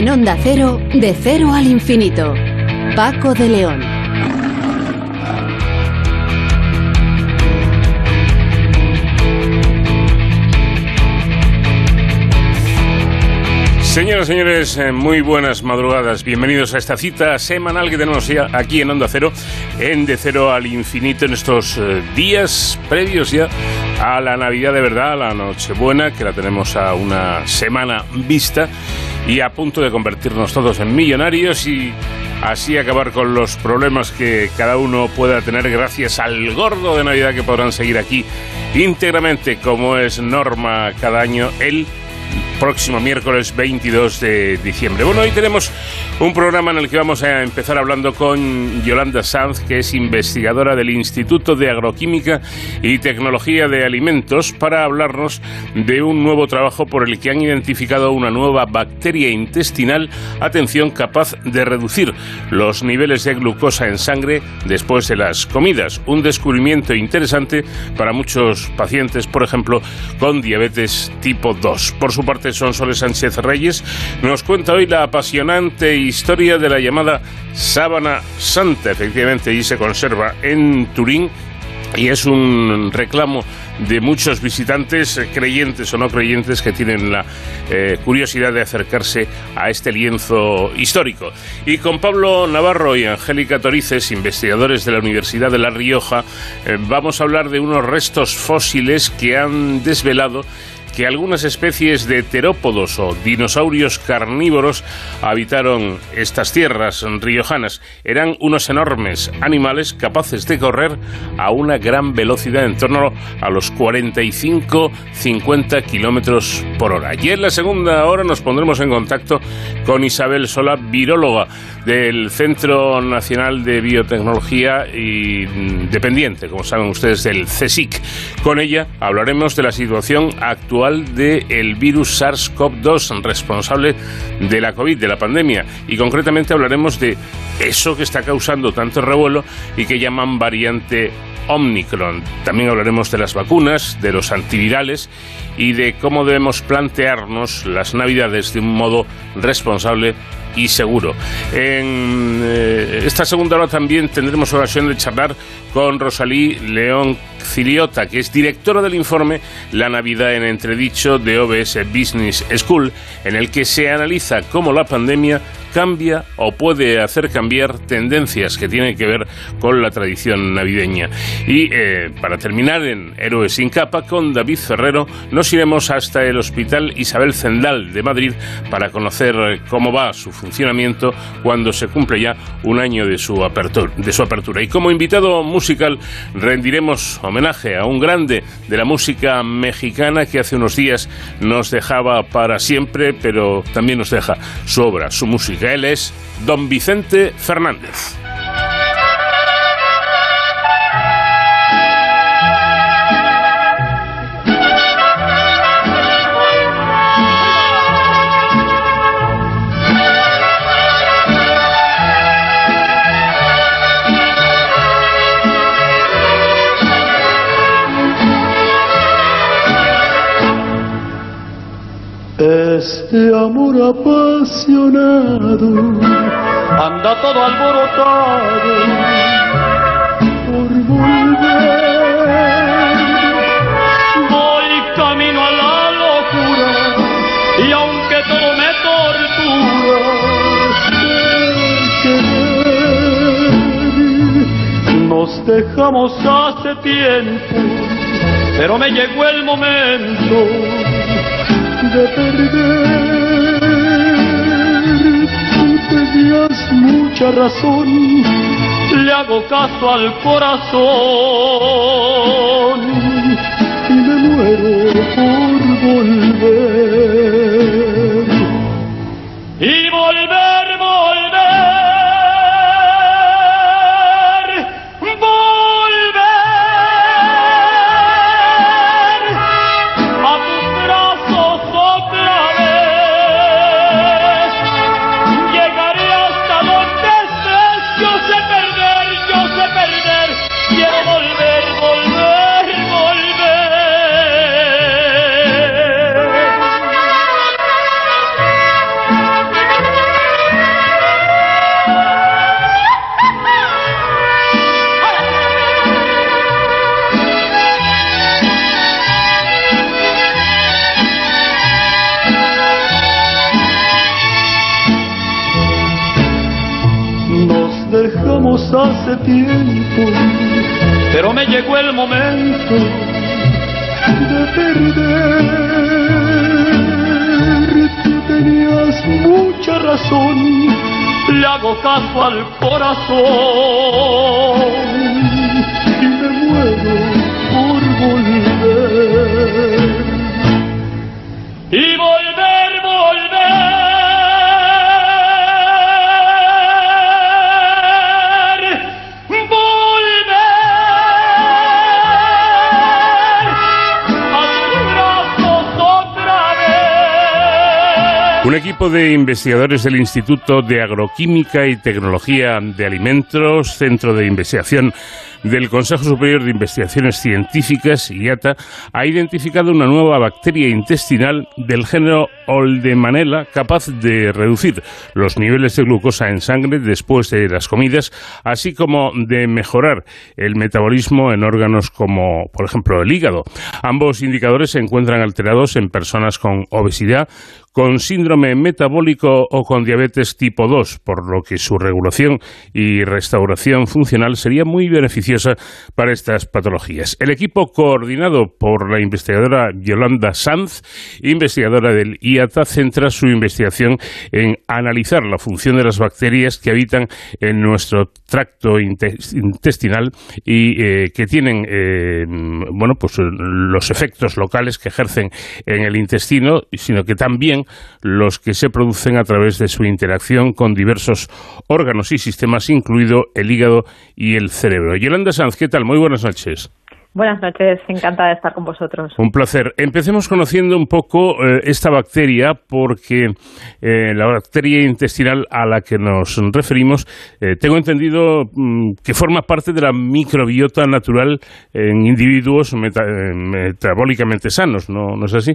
En Onda Cero, de cero al infinito. Paco de León. Señoras y señores, eh, muy buenas madrugadas. Bienvenidos a esta cita semanal que tenemos ya aquí en Onda Cero, en De Cero al Infinito, en estos eh, días previos ya a la Navidad de verdad, a la Nochebuena, que la tenemos a una semana vista y a punto de convertirnos todos en millonarios y así acabar con los problemas que cada uno pueda tener gracias al gordo de Navidad que podrán seguir aquí íntegramente como es norma cada año el próximo miércoles 22 de diciembre. Bueno, hoy tenemos un programa en el que vamos a empezar hablando con Yolanda Sanz, que es investigadora del Instituto de Agroquímica y Tecnología de Alimentos, para hablarnos de un nuevo trabajo por el que han identificado una nueva bacteria intestinal, atención, capaz de reducir los niveles de glucosa en sangre después de las comidas. Un descubrimiento interesante para muchos pacientes, por ejemplo, con diabetes tipo 2. Por su parte, son Soles Sánchez Reyes, nos cuenta hoy la apasionante historia de la llamada sábana santa. Efectivamente, y se conserva en Turín y es un reclamo de muchos visitantes, eh, creyentes o no creyentes, que tienen la eh, curiosidad de acercarse a este lienzo histórico. Y con Pablo Navarro y Angélica Torices, investigadores de la Universidad de La Rioja, eh, vamos a hablar de unos restos fósiles que han desvelado que algunas especies de terópodos o dinosaurios carnívoros habitaron estas tierras riojanas. Eran unos enormes animales capaces de correr a una gran velocidad, en torno a los 45-50 kilómetros por hora. Y en la segunda hora nos pondremos en contacto con Isabel Sola, viróloga del Centro Nacional de Biotecnología y dependiente, como saben ustedes, del CSIC. Con ella hablaremos de la situación actual del virus SARS-CoV-2 responsable de la COVID, de la pandemia, y concretamente hablaremos de eso que está causando tanto revuelo y que llaman variante Omicron. También hablaremos de las vacunas, de los antivirales y de cómo debemos plantearnos las navidades de un modo responsable y seguro. En eh, esta segunda hora también tendremos ocasión de charlar con Rosalí León Ciliota, que es directora del informe La Navidad en Entredicho de OBS Business School, en el que se analiza cómo la pandemia cambia o puede hacer cambiar tendencias que tienen que ver con la tradición navideña. Y eh, para terminar en Héroes sin capa, con David Ferrero, nos iremos hasta el Hospital Isabel Zendal de Madrid para conocer cómo va su funcionamiento cuando se cumple ya un año de su apertura. De su apertura. Y como invitado musical rendiremos homenaje a un grande de la música mexicana que hace unos días nos dejaba para siempre, pero también nos deja su obra, su música. Él es don Vicente Fernández. Este amor apasionado. Anda todo alborotado. Por volver. Voy camino a la locura y aunque todo me tortura, nos dejamos hace tiempo, pero me llegó el momento de perder. Y tenías mucha razón, le hago caso al corazón y me muero por volver. Tiempo, pero me llegó el momento de perder. Tú tenías mucha razón, le hago caso al corazón equipo de investigadores del Instituto de Agroquímica y Tecnología de Alimentos, Centro de Investigación del Consejo Superior de Investigaciones Científicas, IATA, ha identificado una nueva bacteria intestinal del género Oldemanella capaz de reducir los niveles de glucosa en sangre después de las comidas, así como de mejorar el metabolismo en órganos como, por ejemplo, el hígado. Ambos indicadores se encuentran alterados en personas con obesidad, con síndrome metabólico o con diabetes tipo 2, por lo que su regulación y restauración funcional sería muy beneficiosa para estas patologías. El equipo coordinado por la investigadora Yolanda Sanz, investigadora del IATA, centra su investigación en analizar la función de las bacterias que habitan en nuestro tracto inte- intestinal y eh, que tienen eh, bueno, pues, los efectos locales que ejercen en el intestino, sino que también los que se producen a través de su interacción con diversos órganos y sistemas, incluido el hígado y el cerebro. Yolanda Sanz, ¿qué tal? Muy buenas noches. Buenas noches, encantada de estar con vosotros. Un placer. Empecemos conociendo un poco eh, esta bacteria, porque eh, la bacteria intestinal a la que nos referimos, eh, tengo entendido mm, que forma parte de la microbiota natural en individuos meta- metabólicamente sanos, ¿no, ¿no es así?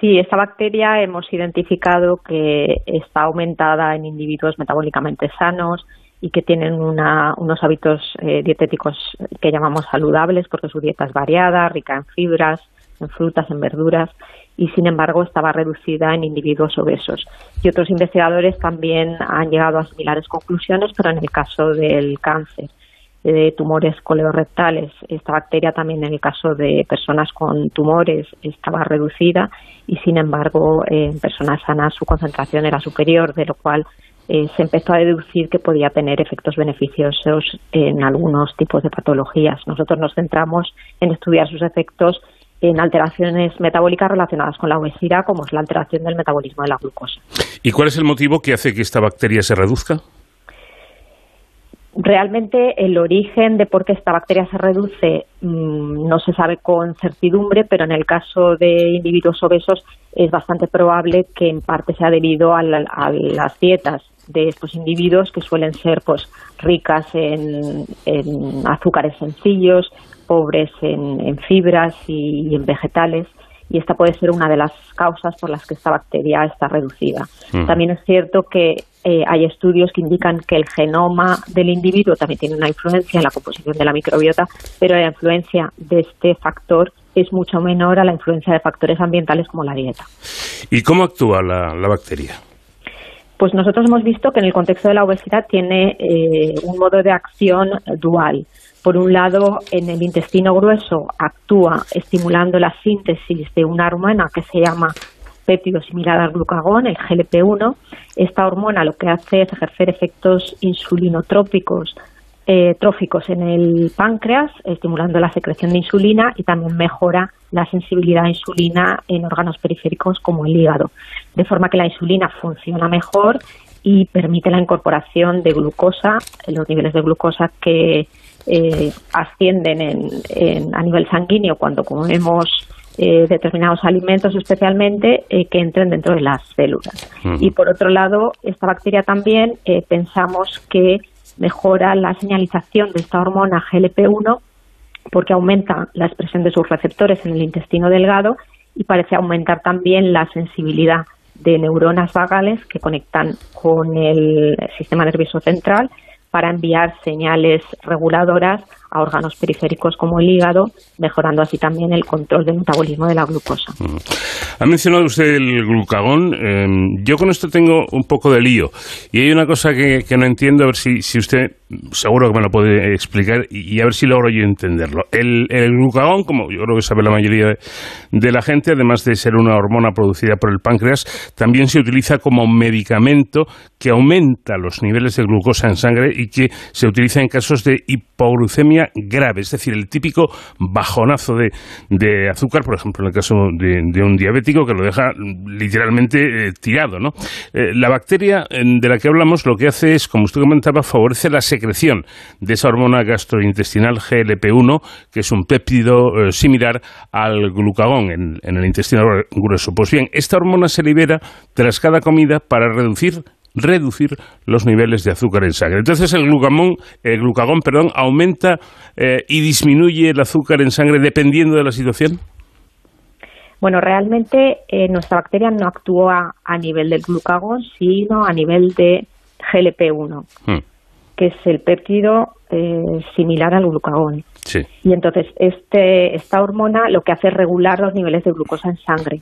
Sí, esta bacteria hemos identificado que está aumentada en individuos metabólicamente sanos y que tienen una- unos hábitos eh, dietéticos que llamamos saludables porque su dieta es variada, rica en fibras, en frutas, en verduras y sin embargo estaba reducida en individuos obesos. Y otros investigadores también han llegado a similares conclusiones, pero en el caso del cáncer. de tumores coleorrectales. Esta bacteria también en el caso de personas con tumores estaba reducida y sin embargo en personas sanas su concentración era superior, de lo cual eh, se empezó a deducir que podía tener efectos beneficiosos en algunos tipos de patologías. Nosotros nos centramos en estudiar sus efectos en alteraciones metabólicas relacionadas con la obesidad, como es la alteración del metabolismo de la glucosa. ¿Y cuál es el motivo que hace que esta bacteria se reduzca? Realmente el origen de por qué esta bacteria se reduce mmm, no se sabe con certidumbre, pero en el caso de individuos obesos es bastante probable que en parte sea debido a, la, las dietas de estos individuos que suelen ser pues ricas en, azúcares sencillos, pobres en, fibras y en vegetales y esta puede ser una de las causas por las que esta bacteria está reducida. Mm. También es cierto que eh, hay estudios que indican que el genoma del individuo también tiene una influencia en la composición de la microbiota, pero la influencia de este factor es mucho menor a la influencia de factores ambientales como la dieta. ¿Y cómo actúa la, la bacteria? Pues nosotros hemos visto que en el contexto de la obesidad tiene eh, un modo de acción dual. Por un lado, en el intestino grueso actúa estimulando la síntesis de una hormona que se llama péptido similar al glucagón, el GLP-1. Esta hormona lo que hace es ejercer efectos insulinotrópicos eh, tróficos en el páncreas, estimulando la secreción de insulina y también mejora la sensibilidad a insulina en órganos periféricos como el hígado, de forma que la insulina funciona mejor y permite la incorporación de glucosa, los niveles de glucosa que eh, ascienden en, en, a nivel sanguíneo cuando comemos eh, determinados alimentos especialmente eh, que entren dentro de las células. Mm. Y por otro lado, esta bacteria también eh, pensamos que mejora la señalización de esta hormona GLP-1 porque aumenta la expresión de sus receptores en el intestino delgado y parece aumentar también la sensibilidad de neuronas vagales que conectan con el sistema nervioso central para enviar señales reguladoras a órganos periféricos como el hígado, mejorando así también el control del metabolismo de la glucosa. Ha mencionado usted el glucagón. Em, yo con esto tengo un poco de lío. Y hay una cosa que, no entiendo, a ver si, si, usted seguro que me lo puede explicar y, a ver si logro yo entenderlo. El, glucagón, como yo creo que sabe la mayoría de, la gente, además de ser una hormona producida por el páncreas, también se utiliza como medicamento que aumenta los niveles de glucosa en sangre y que se utiliza en casos de hipoglucemia grave, es decir, el típico bajonazo de, azúcar, por ejemplo, en el caso de, un diabético que lo deja literalmente eh, tirado. ¿no? Eh, la bacteria de la que hablamos lo que hace es, como usted comentaba, favorece la secreción de esa hormona gastrointestinal GLP-1, que es un péptido eh, similar al glucagón en, en el intestino grueso. Pues bien, esta hormona se libera tras cada comida para reducir reducir los niveles de azúcar en sangre. Entonces el glucagón, el glucagón perdón, aumenta eh, y disminuye el azúcar en sangre dependiendo de la situación. Bueno, realmente eh, nuestra bacteria no actúa a nivel del glucagón, sino a nivel de GLP-1, hmm. que es el péptido eh, similar al glucagón. Y entonces este, esta hormona lo que hace es regular los niveles de glucosa en sangre.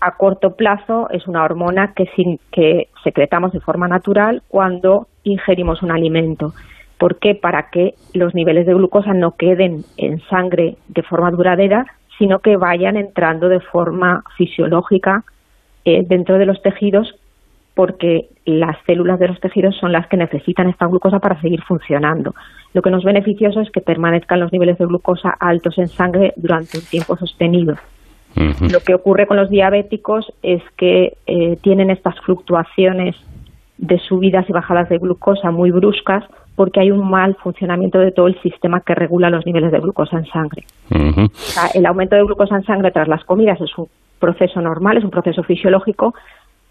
A corto plazo es una hormona que secretamos de forma natural cuando ingerimos un alimento. ¿Por qué? Para que los niveles de glucosa no queden en sangre de forma duradera, sino que vayan entrando de forma fisiológica eh, dentro de los tejidos porque las células de los tejidos son las que necesitan esta glucosa para seguir funcionando. Lo que nos beneficioso es que permanezcan los niveles de glucosa altos en sangre durante un tiempo sostenido. Lo que ocurre con los diabéticos es que eh, tienen estas fluctuaciones de subidas y bajadas de glucosa muy bruscas porque hay un mal funcionamiento de todo el sistema que regula los niveles de glucosa en sangre. el aumento de glucosa en sangre tras las comidas es un proceso normal, es un proceso fisiológico.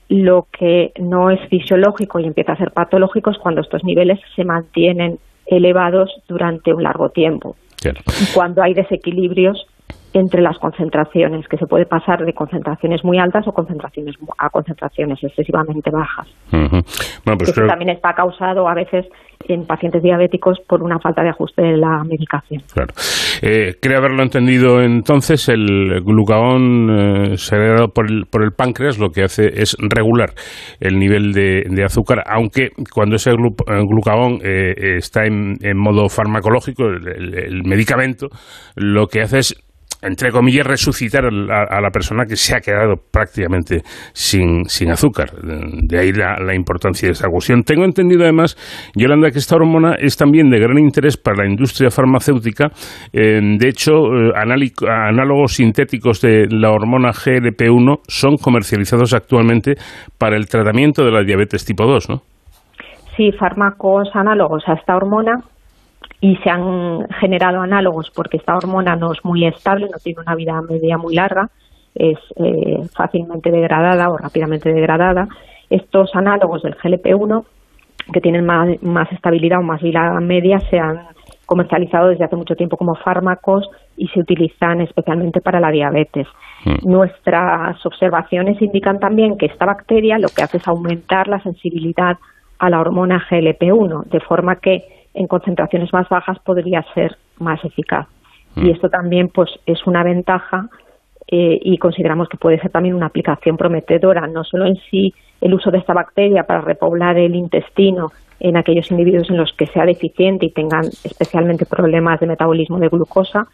Lo que no es fisiológico y empieza a ser patológico es cuando estos niveles se mantienen elevados durante un largo tiempo. Y cuando hay desequilibrios entre las concentraciones, que se puede pasar de concentraciones muy altas o concentraciones a concentraciones excesivamente bajas. Pues Eso también está causado a veces en pacientes diabéticos por una falta de ajuste de la medicación. Claro. Eh, creo haberlo entendido entonces, el glucagón eh, segregado por el, por el páncreas lo que hace es regular el nivel de, azúcar, aunque cuando ese glucagón eh, está en, modo farmacológico, el medicamento, lo que hace es entre comillas, resucitar a, la persona que se ha quedado prácticamente sin, sin azúcar. De ahí la, importancia de esa cuestión. Tengo entendido además, Yolanda, que esta hormona es también de gran interés para la industria farmacéutica. Eh, de hecho, eh, análogos sintéticos de la hormona GLP-1 son comercializados actualmente para el tratamiento de la diabetes tipo 2, ¿no? Sí, fármacos análogos a esta hormona y se han generado análogos porque esta hormona no es muy estable, no tiene una vida media muy larga, es eh, fácilmente degradada o rápidamente degradada. Estos análogos del GLP-1, que tienen más, más estabilidad o más vida media, se han comercializado desde hace mucho tiempo como fármacos y se utilizan especialmente para la diabetes. Mm. Nuestras observaciones indican también que esta bacteria lo que hace es aumentar la sensibilidad a la hormona GLP-1, de forma que en concentraciones más bajas podría ser más eficaz. Y mm. esto también pues es una ventaja eh, y consideramos que puede ser también una aplicación prometedora, no solo en sí el uso de esta bacteria para repoblar el intestino en aquellos individuos en los que sea deficiente y tengan especialmente problemas de metabolismo de glucosa,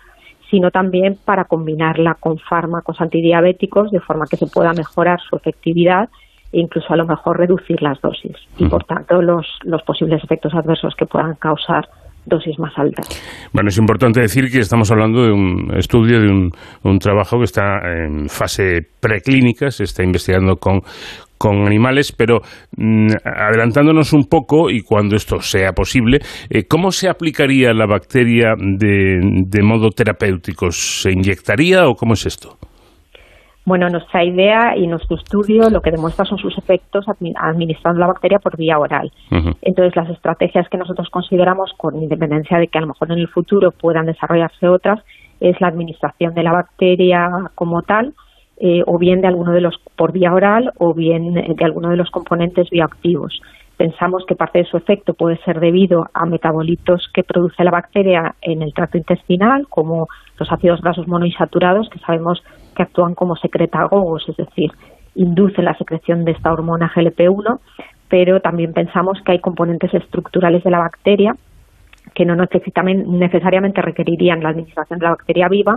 sino también para combinarla con fármacos antidiabéticos de forma que se pueda mejorar su efectividad e incluso a lo mejor reducir las dosis y por tanto los, los posibles efectos adversos que puedan causar dosis más altas. Bueno, es importante decir que estamos hablando de un estudio, de un, un trabajo que está en fase preclínica, se está investigando con, con animales, pero mm, adelantándonos un poco y cuando esto sea posible, eh, ¿cómo se aplicaría la bacteria de, de modo terapéutico? ¿Se inyectaría o cómo es esto? Bueno, nuestra idea y nuestro estudio lo que demuestra son sus efectos administrando la bacteria por vía oral. Entonces, las estrategias que nosotros consideramos, con independencia de que a lo mejor en el futuro puedan desarrollarse otras, es la administración de la bacteria como tal, eh, o bien de alguno de los por vía oral, o bien de alguno de los componentes bioactivos pensamos que parte de su efecto puede ser debido a metabolitos que produce la bacteria en el tracto intestinal, como los ácidos grasos monoinsaturados, que sabemos que actúan como secretagogos, es decir, inducen la secreción de esta hormona GLP-1, pero también pensamos que hay componentes estructurales de la bacteria que no necesariamente requerirían la administración de la bacteria viva,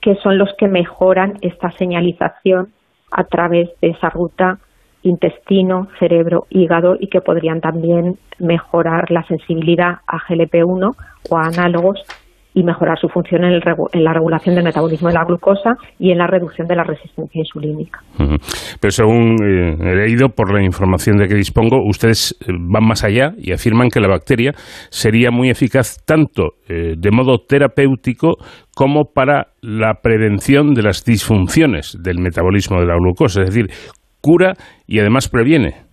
que son los que mejoran esta señalización a través de esa ruta intestino, cerebro, hígado y que podrían también mejorar la sensibilidad a GLP-1 o a análogos y mejorar su función en, la regulación del metabolismo de la glucosa y en la reducción de la resistencia insulínica. Pero según eh, he leído por la información de que dispongo, ustedes eh, van más allá y afirman que la bacteria sería muy eficaz tanto eh, de modo terapéutico como para la prevención de las disfunciones del metabolismo de la glucosa, es decir, cura y además previene.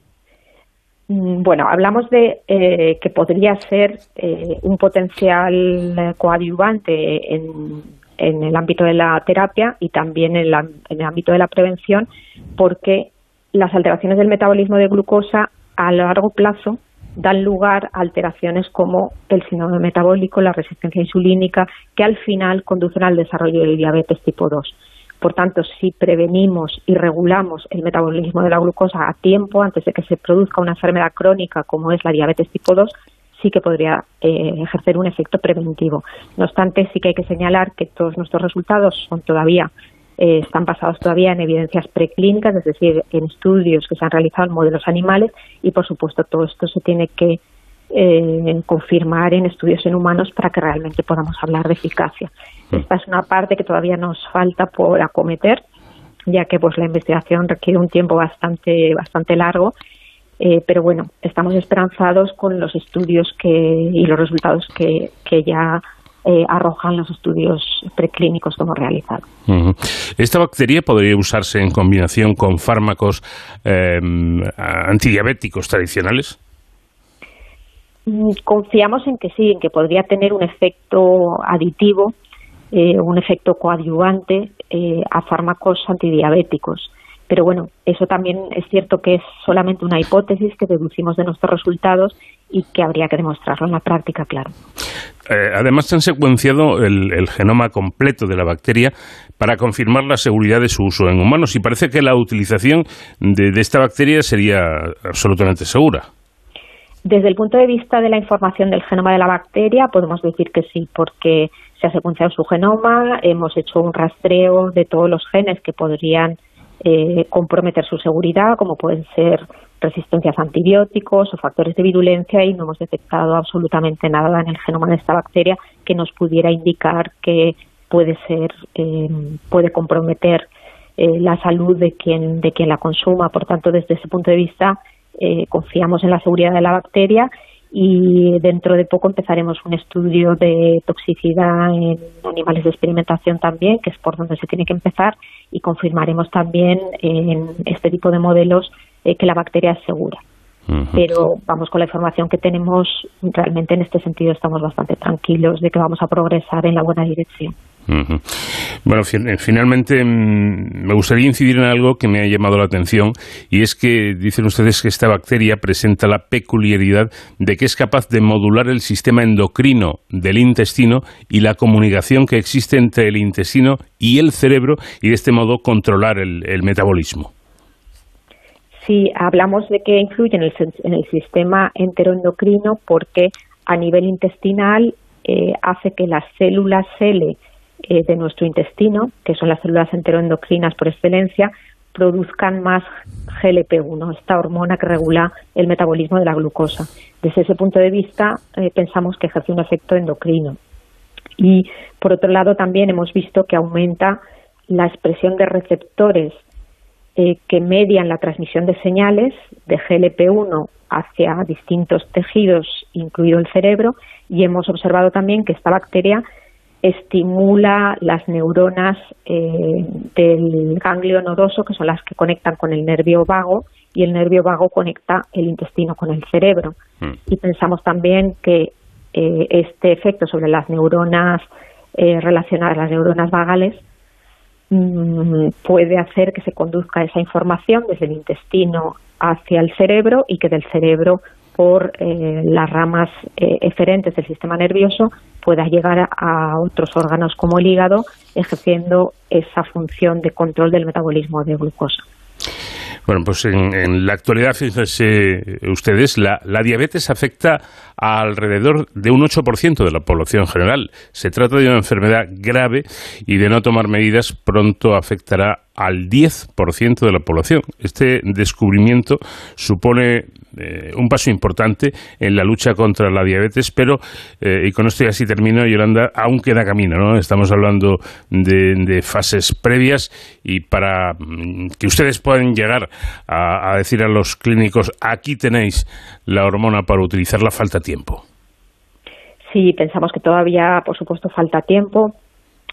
Mm, bueno, hablamos de eh, que podría ser eh, un potencial coadyuvante en, el ámbito de la terapia y también en, el ámbito de la prevención, porque las alteraciones del metabolismo de glucosa a largo plazo dan lugar a alteraciones como el síndrome metabólico, la resistencia insulínica, que al final conducen al desarrollo del diabetes tipo 2. Por tanto, si prevenimos y regulamos el metabolismo de la glucosa a tiempo, antes de que se produzca una enfermedad crónica como es la diabetes tipo 2, sí que podría eh, ejercer un efecto preventivo. No obstante, sí que hay que señalar que todos nuestros resultados son todavía eh, están basados todavía en evidencias preclínicas, es decir, en estudios que se han realizado en modelos animales y, por supuesto, todo esto se tiene que eh, confirmar en estudios en humanos para que realmente podamos hablar de eficacia. Esta es una parte que todavía nos falta por acometer, ya que pues la investigación requiere un tiempo bastante bastante largo. Eh, pero bueno, estamos esperanzados con los estudios que, y los resultados que, que ya eh, arrojan los estudios preclínicos que hemos realizado. ¿Esta bacteria podría usarse en combinación con fármacos eh, antidiabéticos tradicionales? Mm, confiamos en que sí, en que podría tener un efecto aditivo, eh, un efecto coadyuvante eh, a fármacos antidiabéticos. Pero bueno, eso también es cierto que es solamente una hipótesis que deducimos de nuestros resultados y que habría que demostrarlo en la práctica, claro. Eh, además, han secuenciado el, genoma completo de la bacteria para confirmar la seguridad de su uso en humanos y parece que la utilización de esta bacteria sería absolutamente segura. Desde el punto de vista de la información del genoma de la bacteria, podemos decir que sí, porque se ha secuenciado su genoma, hemos hecho un rastreo de todos los genes que podrían eh, comprometer su seguridad, como pueden ser resistencias a antibióticos o factores de virulencia, y no hemos detectado absolutamente nada en el genoma de esta bacteria que nos pudiera indicar que puede ser, eh, puede comprometer eh, la salud de quien, de quien la consuma. Por tanto, desde ese punto de vista, eh, confiamos en la seguridad de la bacteria y dentro de poco empezaremos un estudio de toxicidad en animales de experimentación también, que es por donde se tiene que empezar, y confirmaremos también en este tipo de modelos eh, que la bacteria es segura. Pero vamos con la información que tenemos, realmente en este sentido estamos bastante tranquilos de que vamos a progresar en la buena dirección. Bueno, eh, finalmente mm, me gustaría incidir en algo que me ha llamado la atención y es que dicen ustedes que esta bacteria presenta la peculiaridad de que es capaz de modular el sistema endocrino del intestino y la comunicación que existe entre el intestino y el cerebro y de este modo controlar el, metabolismo. Sí, hablamos de que influye en el, en el sistema enteroendocrino porque a nivel intestinal eh, hace que las células L eh, de nuestro intestino, que son las células enteroendocrinas por excelencia, produzcan más GLP-1, esta hormona que regula el metabolismo de la glucosa. Desde ese punto de vista, eh, pensamos que ejerce un efecto endocrino. Y, por otro lado, también hemos visto que aumenta la expresión de receptores eh, que median la transmisión de señales de GLP-1 hacia distintos tejidos, incluido el cerebro, y hemos observado también que esta bacteria estimula las neuronas eh, del ganglio nodoso, que son las que conectan con el nervio vago, y el nervio vago conecta el intestino con el cerebro. Mm. Y pensamos también que eh, este efecto sobre las neuronas eh, relacionadas, las neuronas vagales, mm, puede hacer que se conduzca esa información desde el intestino hacia el cerebro y que del cerebro por eh, las ramas eh, eferentes del sistema nervioso pueda llegar a otros órganos como el hígado, ejerciendo esa función de control del metabolismo de glucosa. Bueno, pues en, la actualidad, fíjense ustedes, la, la, diabetes afecta a alrededor de un 8% de la población general. Se trata de una enfermedad grave y de no tomar medidas pronto afectará al 10% de la población. Este descubrimiento supone eh, un paso importante en la lucha contra la diabetes, pero, eh, y con esto ya sí termino, Yolanda, aún queda camino, ¿no? Estamos hablando de, fases previas y para mm, que ustedes puedan llegar a, decir a los clínicos, aquí tenéis la hormona para utilizarla, falta tiempo. Sí, pensamos que todavía, por supuesto, falta tiempo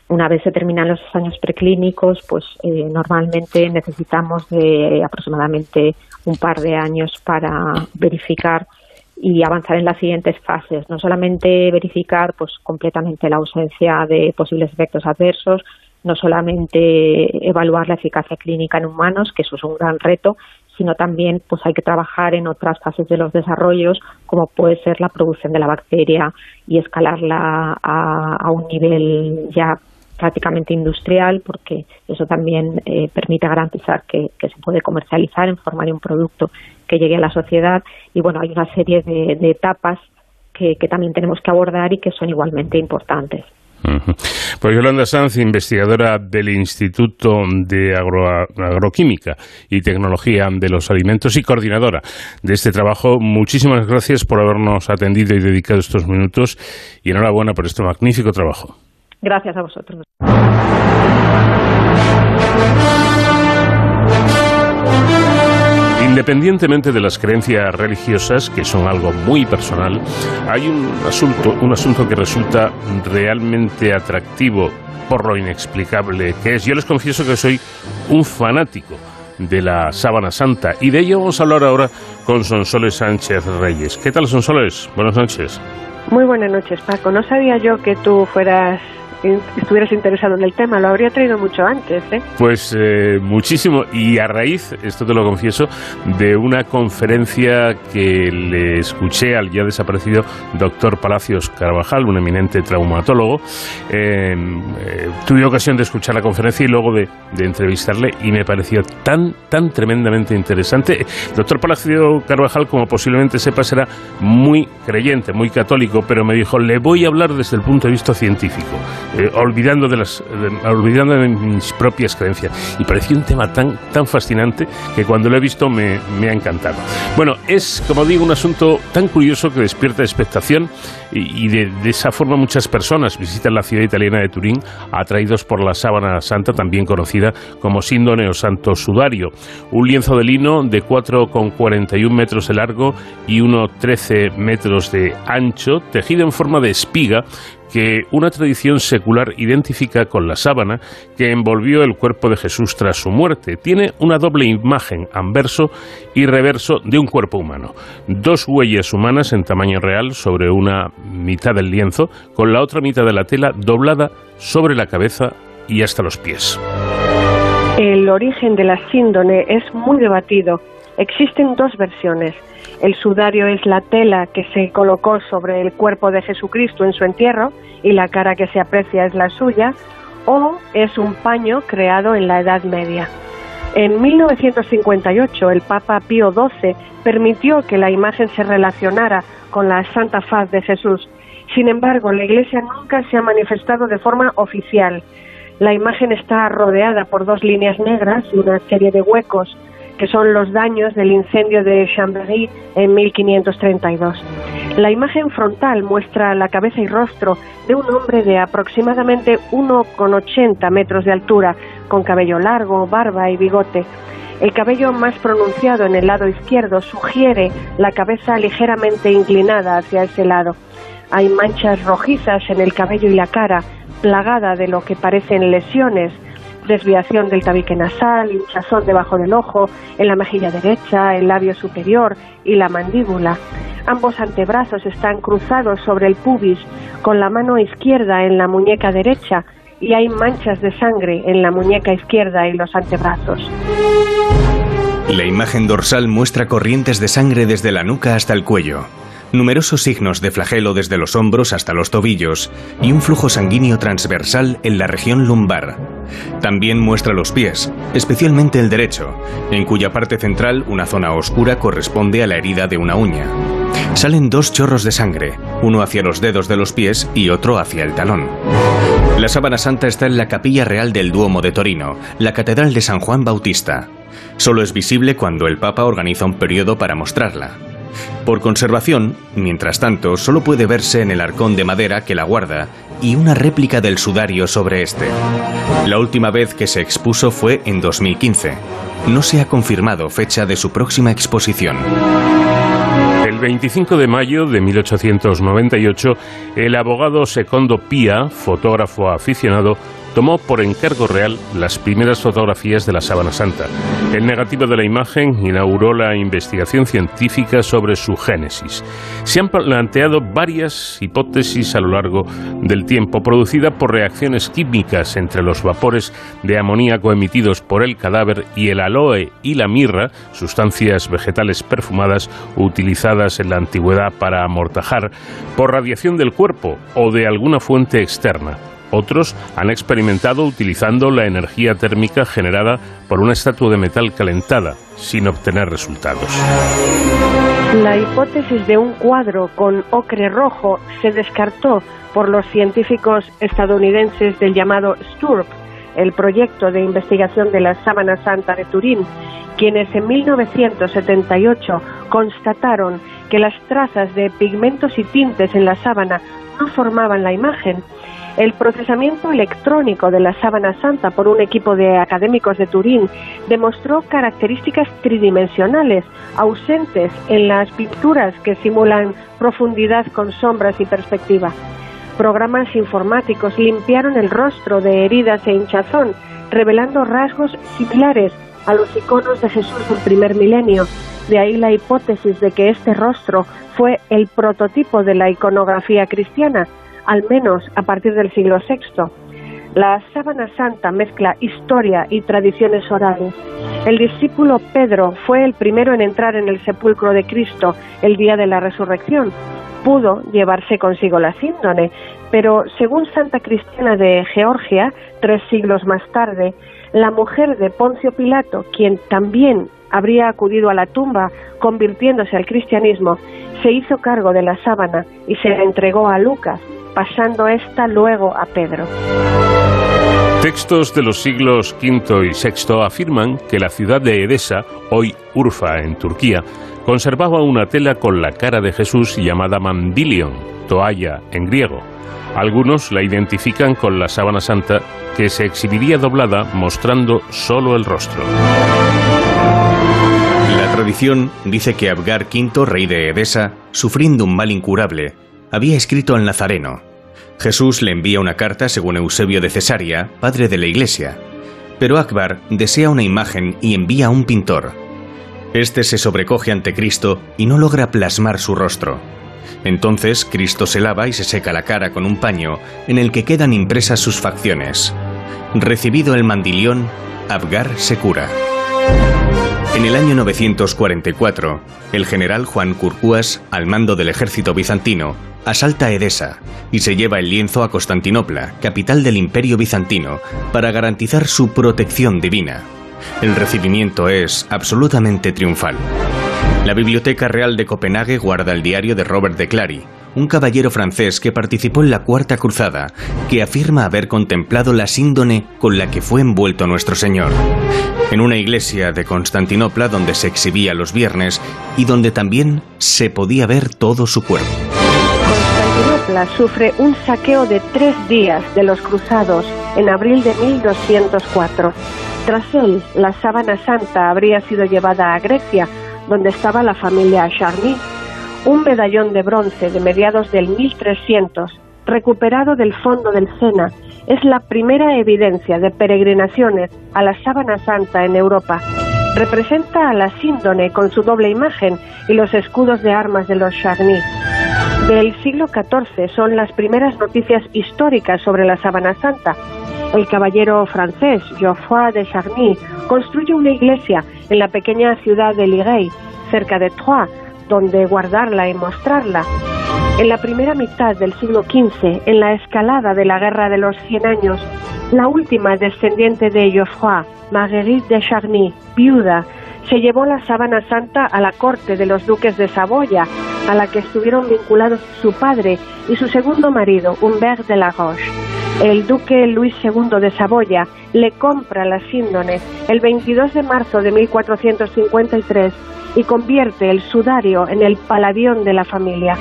una vez se terminan los años preclínicos, pues eh, normalmente necesitamos de aproximadamente un par de años para verificar y avanzar en las siguientes fases. No solamente verificar pues completamente la ausencia de posibles efectos adversos, no solamente evaluar la eficacia clínica en humanos, que eso es un gran reto, sino también pues hay que trabajar en otras fases de los desarrollos, como puede ser la producción de la bacteria y escalarla a, un nivel ya prácticamente industrial porque eso también eh, permite garantizar que, se puede comercializar en forma de un producto que llegue a la sociedad y bueno hay una serie de, etapas que, también tenemos que abordar y que son igualmente importantes. Pues Yolanda Sanz, investigadora del Instituto de Agroquímica y Tecnología de los Alimentos y coordinadora de este trabajo, muchísimas gracias por habernos atendido y dedicado estos minutos y enhorabuena por este magnífico trabajo. Gracias a vosotros. Independientemente de las creencias religiosas, que son algo muy personal, hay un asunto, un asunto que resulta realmente atractivo por lo inexplicable que es. Yo les confieso que soy un fanático de la sábana santa y de ello vamos a hablar ahora con Sonsoles Sánchez Reyes. ¿Qué tal Sonsoles? Buenas noches. Muy buenas noches Paco. No sabía yo que tú fueras estuvieras interesado en el tema. Lo habría traído mucho antes, ¿eh? Pues eh, muchísimo. Y a raíz, esto te lo confieso, de una conferencia que le escuché al ya desaparecido doctor Palacios Carvajal, un eminente traumatólogo. Eh, tuve ocasión de escuchar la conferencia y luego de, de, entrevistarle y me pareció tan, tan tremendamente interesante. Doctor Palacios Carvajal, como posiblemente sepas, era muy creyente, muy católico, pero me dijo, le voy a hablar desde el punto de vista científico. Eh, olvidando, de las, olvidando de mis propias creencias. Y parecía un tema tan, tan fascinante que cuando lo he visto me, me ha encantado. Bueno, es, como digo, un asunto tan curioso que despierta expectación y, de, de, esa forma muchas personas visitan la ciudad italiana de Turín atraídos por la sábana santa, también conocida como síndone o santo sudario, un lienzo de lino de 4,41 metros de largo y 1,13 metros de ancho, tejido en forma de espiga que una tradición secular identifica con la sábana que envolvió el cuerpo de Jesús tras su muerte. Tiene una doble imagen, anverso y reverso, de un cuerpo humano. Dos huellas humanas en tamaño real sobre una mitad del lienzo, con la otra mitad de la tela doblada sobre la cabeza y hasta los pies. El origen de la síndone es muy debatido. Existen dos versiones. El sudario es la tela que se colocó sobre el cuerpo de Jesucristo en su entierro y la cara que se aprecia es la suya, o es un paño creado en la Edad Media. En 1958 el Papa Pío XII permitió que la imagen se relacionara con la Santa Faz de Jesús. Sin embargo, la Iglesia nunca se ha manifestado de forma oficial. La imagen está rodeada por dos líneas negras y una serie de huecos que son los daños del incendio de Chambéry en 1532. La imagen frontal muestra la cabeza y rostro de un hombre de aproximadamente 1,80 metros de altura, con cabello largo, barba y bigote. El cabello más pronunciado en el lado izquierdo sugiere la cabeza ligeramente inclinada hacia ese lado. Hay manchas rojizas en el cabello y la cara, plagada de lo que parecen lesiones, desviación del tabique nasal, hinchazón debajo del ojo, en la mejilla derecha, el labio superior y la mandíbula. Ambos antebrazos están cruzados sobre el pubis, con la mano izquierda en la muñeca derecha y hay manchas de sangre en la muñeca izquierda y los antebrazos. La imagen dorsal muestra corrientes de sangre desde la nuca hasta el cuello, numerosos signos de flagelo desde los hombros hasta los tobillos y un flujo sanguíneo transversal en la región lumbar. También muestra los pies, especialmente el derecho, en cuya parte central una zona oscura corresponde a la herida de una uña. Salen dos chorros de sangre, uno hacia los dedos de los pies y otro hacia el talón. La sábana santa está en la capilla real del Duomo de Torino, la catedral de San Juan Bautista. Solo es visible cuando el Papa organiza un periodo para mostrarla. Por conservación, mientras tanto, solo puede verse en el arcón de madera que la guarda y una réplica del sudario sobre este. La última vez que se expuso fue en 2015. No se ha confirmado fecha de su próxima exposición. El 25 de mayo de 1898, el abogado Secondo Pía, fotógrafo aficionado, tomó por encargo real las primeras fotografías de la Sábana Santa. El negativo de la imagen inauguró la investigación científica sobre su génesis. Se han planteado varias hipótesis a lo largo del tiempo, producida por reacciones químicas entre los vapores de amoníaco emitidos por el cadáver y el aloe y la mirra, sustancias vegetales perfumadas utilizadas en la antigüedad para amortajar, por radiación del cuerpo o de alguna fuente externa. Otros han experimentado utilizando la energía térmica generada por una estatua de metal calentada, sin obtener resultados. La hipótesis de un cuadro con ocre rojo se descartó por los científicos estadounidenses del llamado STURP, el proyecto de investigación de la Sábana Santa de Turín, quienes en 1978 constataron que las trazas de pigmentos y tintes en la sábana no formaban la imagen el procesamiento electrónico de la sábana santa por un equipo de académicos de Turín demostró características tridimensionales ausentes en las pinturas que simulan profundidad con sombras y perspectiva. Programas informáticos limpiaron el rostro de heridas e hinchazón, revelando rasgos similares a los iconos de Jesús del primer milenio. De ahí la hipótesis de que este rostro fue el prototipo de la iconografía cristiana, al menos a partir del siglo VI. La sábana santa mezcla historia y tradiciones orales. El discípulo Pedro fue el primero en entrar en el sepulcro de Cristo el día de la resurrección. Pudo llevarse consigo la síndone, pero según Santa Cristina de Georgia, tres siglos más tarde, la mujer de Poncio Pilato, quien también habría acudido a la tumba convirtiéndose al cristianismo, se hizo cargo de la sábana y se la entregó a Lucas, pasando esta luego a Pedro. Textos de los siglos V y VI afirman que la ciudad de Edesa, hoy Urfa en Turquía, conservaba una tela con la cara de Jesús llamada mandilion, toalla en griego. Algunos la identifican con la sábana santa que se exhibiría doblada mostrando solo el rostro. La tradición dice que Abgar V, rey de Edesa, sufriendo un mal incurable, había escrito al Nazareno. Jesús le envía una carta según Eusebio de Cesarea, padre de la iglesia, pero Akbar desea una imagen y envía a un pintor. Este se sobrecoge ante Cristo y no logra plasmar su rostro. Entonces Cristo se lava y se seca la cara con un paño en el que quedan impresas sus facciones. Recibido el mandilión, Abgar se cura. En el año 944, el general Juan Curcuas, al mando del ejército bizantino, asalta Edesa y se lleva el lienzo a Constantinopla, capital del imperio bizantino, para garantizar su protección divina. El recibimiento es absolutamente triunfal. La Biblioteca Real de Copenhague guarda el diario de Robert de Clary, un caballero francés que participó en la Cuarta Cruzada, que afirma haber contemplado la síndone con la que fue envuelto nuestro Señor, en una iglesia de Constantinopla donde se exhibía los viernes y donde también se podía ver todo su cuerpo. Constantinopla sufre un saqueo de tres días de los cruzados en abril de 1204. Tras él, la sábana santa habría sido llevada a Grecia, donde estaba la familia Charny un medallón de bronce de mediados del 1300, recuperado del fondo del Sena, es la primera evidencia de peregrinaciones a la Sábana Santa en Europa. Representa a la síndone con su doble imagen y los escudos de armas de los Charny. Del siglo XIV son las primeras noticias históricas sobre la Sábana Santa. El caballero francés Geoffroy de Charny construye una iglesia en la pequeña ciudad de Liguey, cerca de Troyes, donde guardarla y mostrarla. En la primera mitad del siglo XV, en la escalada de la Guerra de los Cien Años, la última descendiente de Geoffroy, Marguerite de Charny, viuda, se llevó la sábana santa a la corte de los duques de Saboya, a la que estuvieron vinculados su padre y su segundo marido, Humbert de la Roche. El duque Luis II de Saboya le compra la síndone el 22 de marzo de 1453 y convierte el sudario en el paladión de la familia.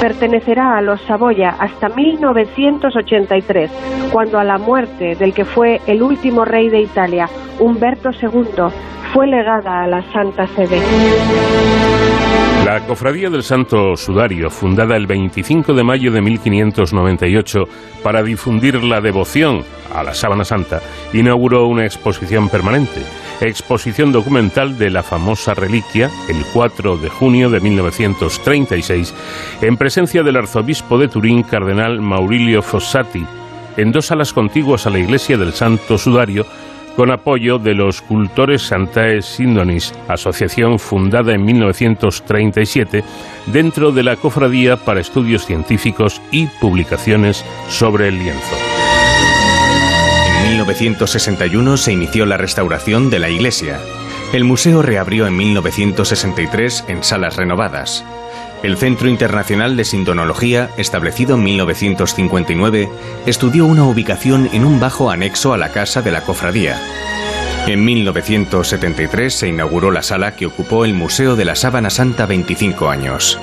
Pertenecerá a los Saboya hasta 1983, cuando a la muerte del que fue el último rey de Italia, Humberto II, fue legada a la Santa Sede. La Cofradía del Santo Sudario, fundada el 25 de mayo de 1598 para difundir la devoción a la Sábana Santa, inauguró una exposición permanente, exposición documental de la famosa reliquia, el 4 de junio de 1936, en presencia del arzobispo de Turín, cardenal Maurilio Fossati, en dos salas contiguas a la iglesia del Santo Sudario, con apoyo de los cultores Santae Sindonis, asociación fundada en 1937 dentro de la Cofradía para Estudios Científicos y Publicaciones sobre el lienzo. En 1961 se inició la restauración de la iglesia. El museo reabrió en 1963 en salas renovadas. El Centro Internacional de Sindonología, establecido en 1959, estudió una ubicación en un bajo anexo a la casa de la cofradía. En 1973 se inauguró la sala que ocupó el Museo de la Sábana Santa 25 años.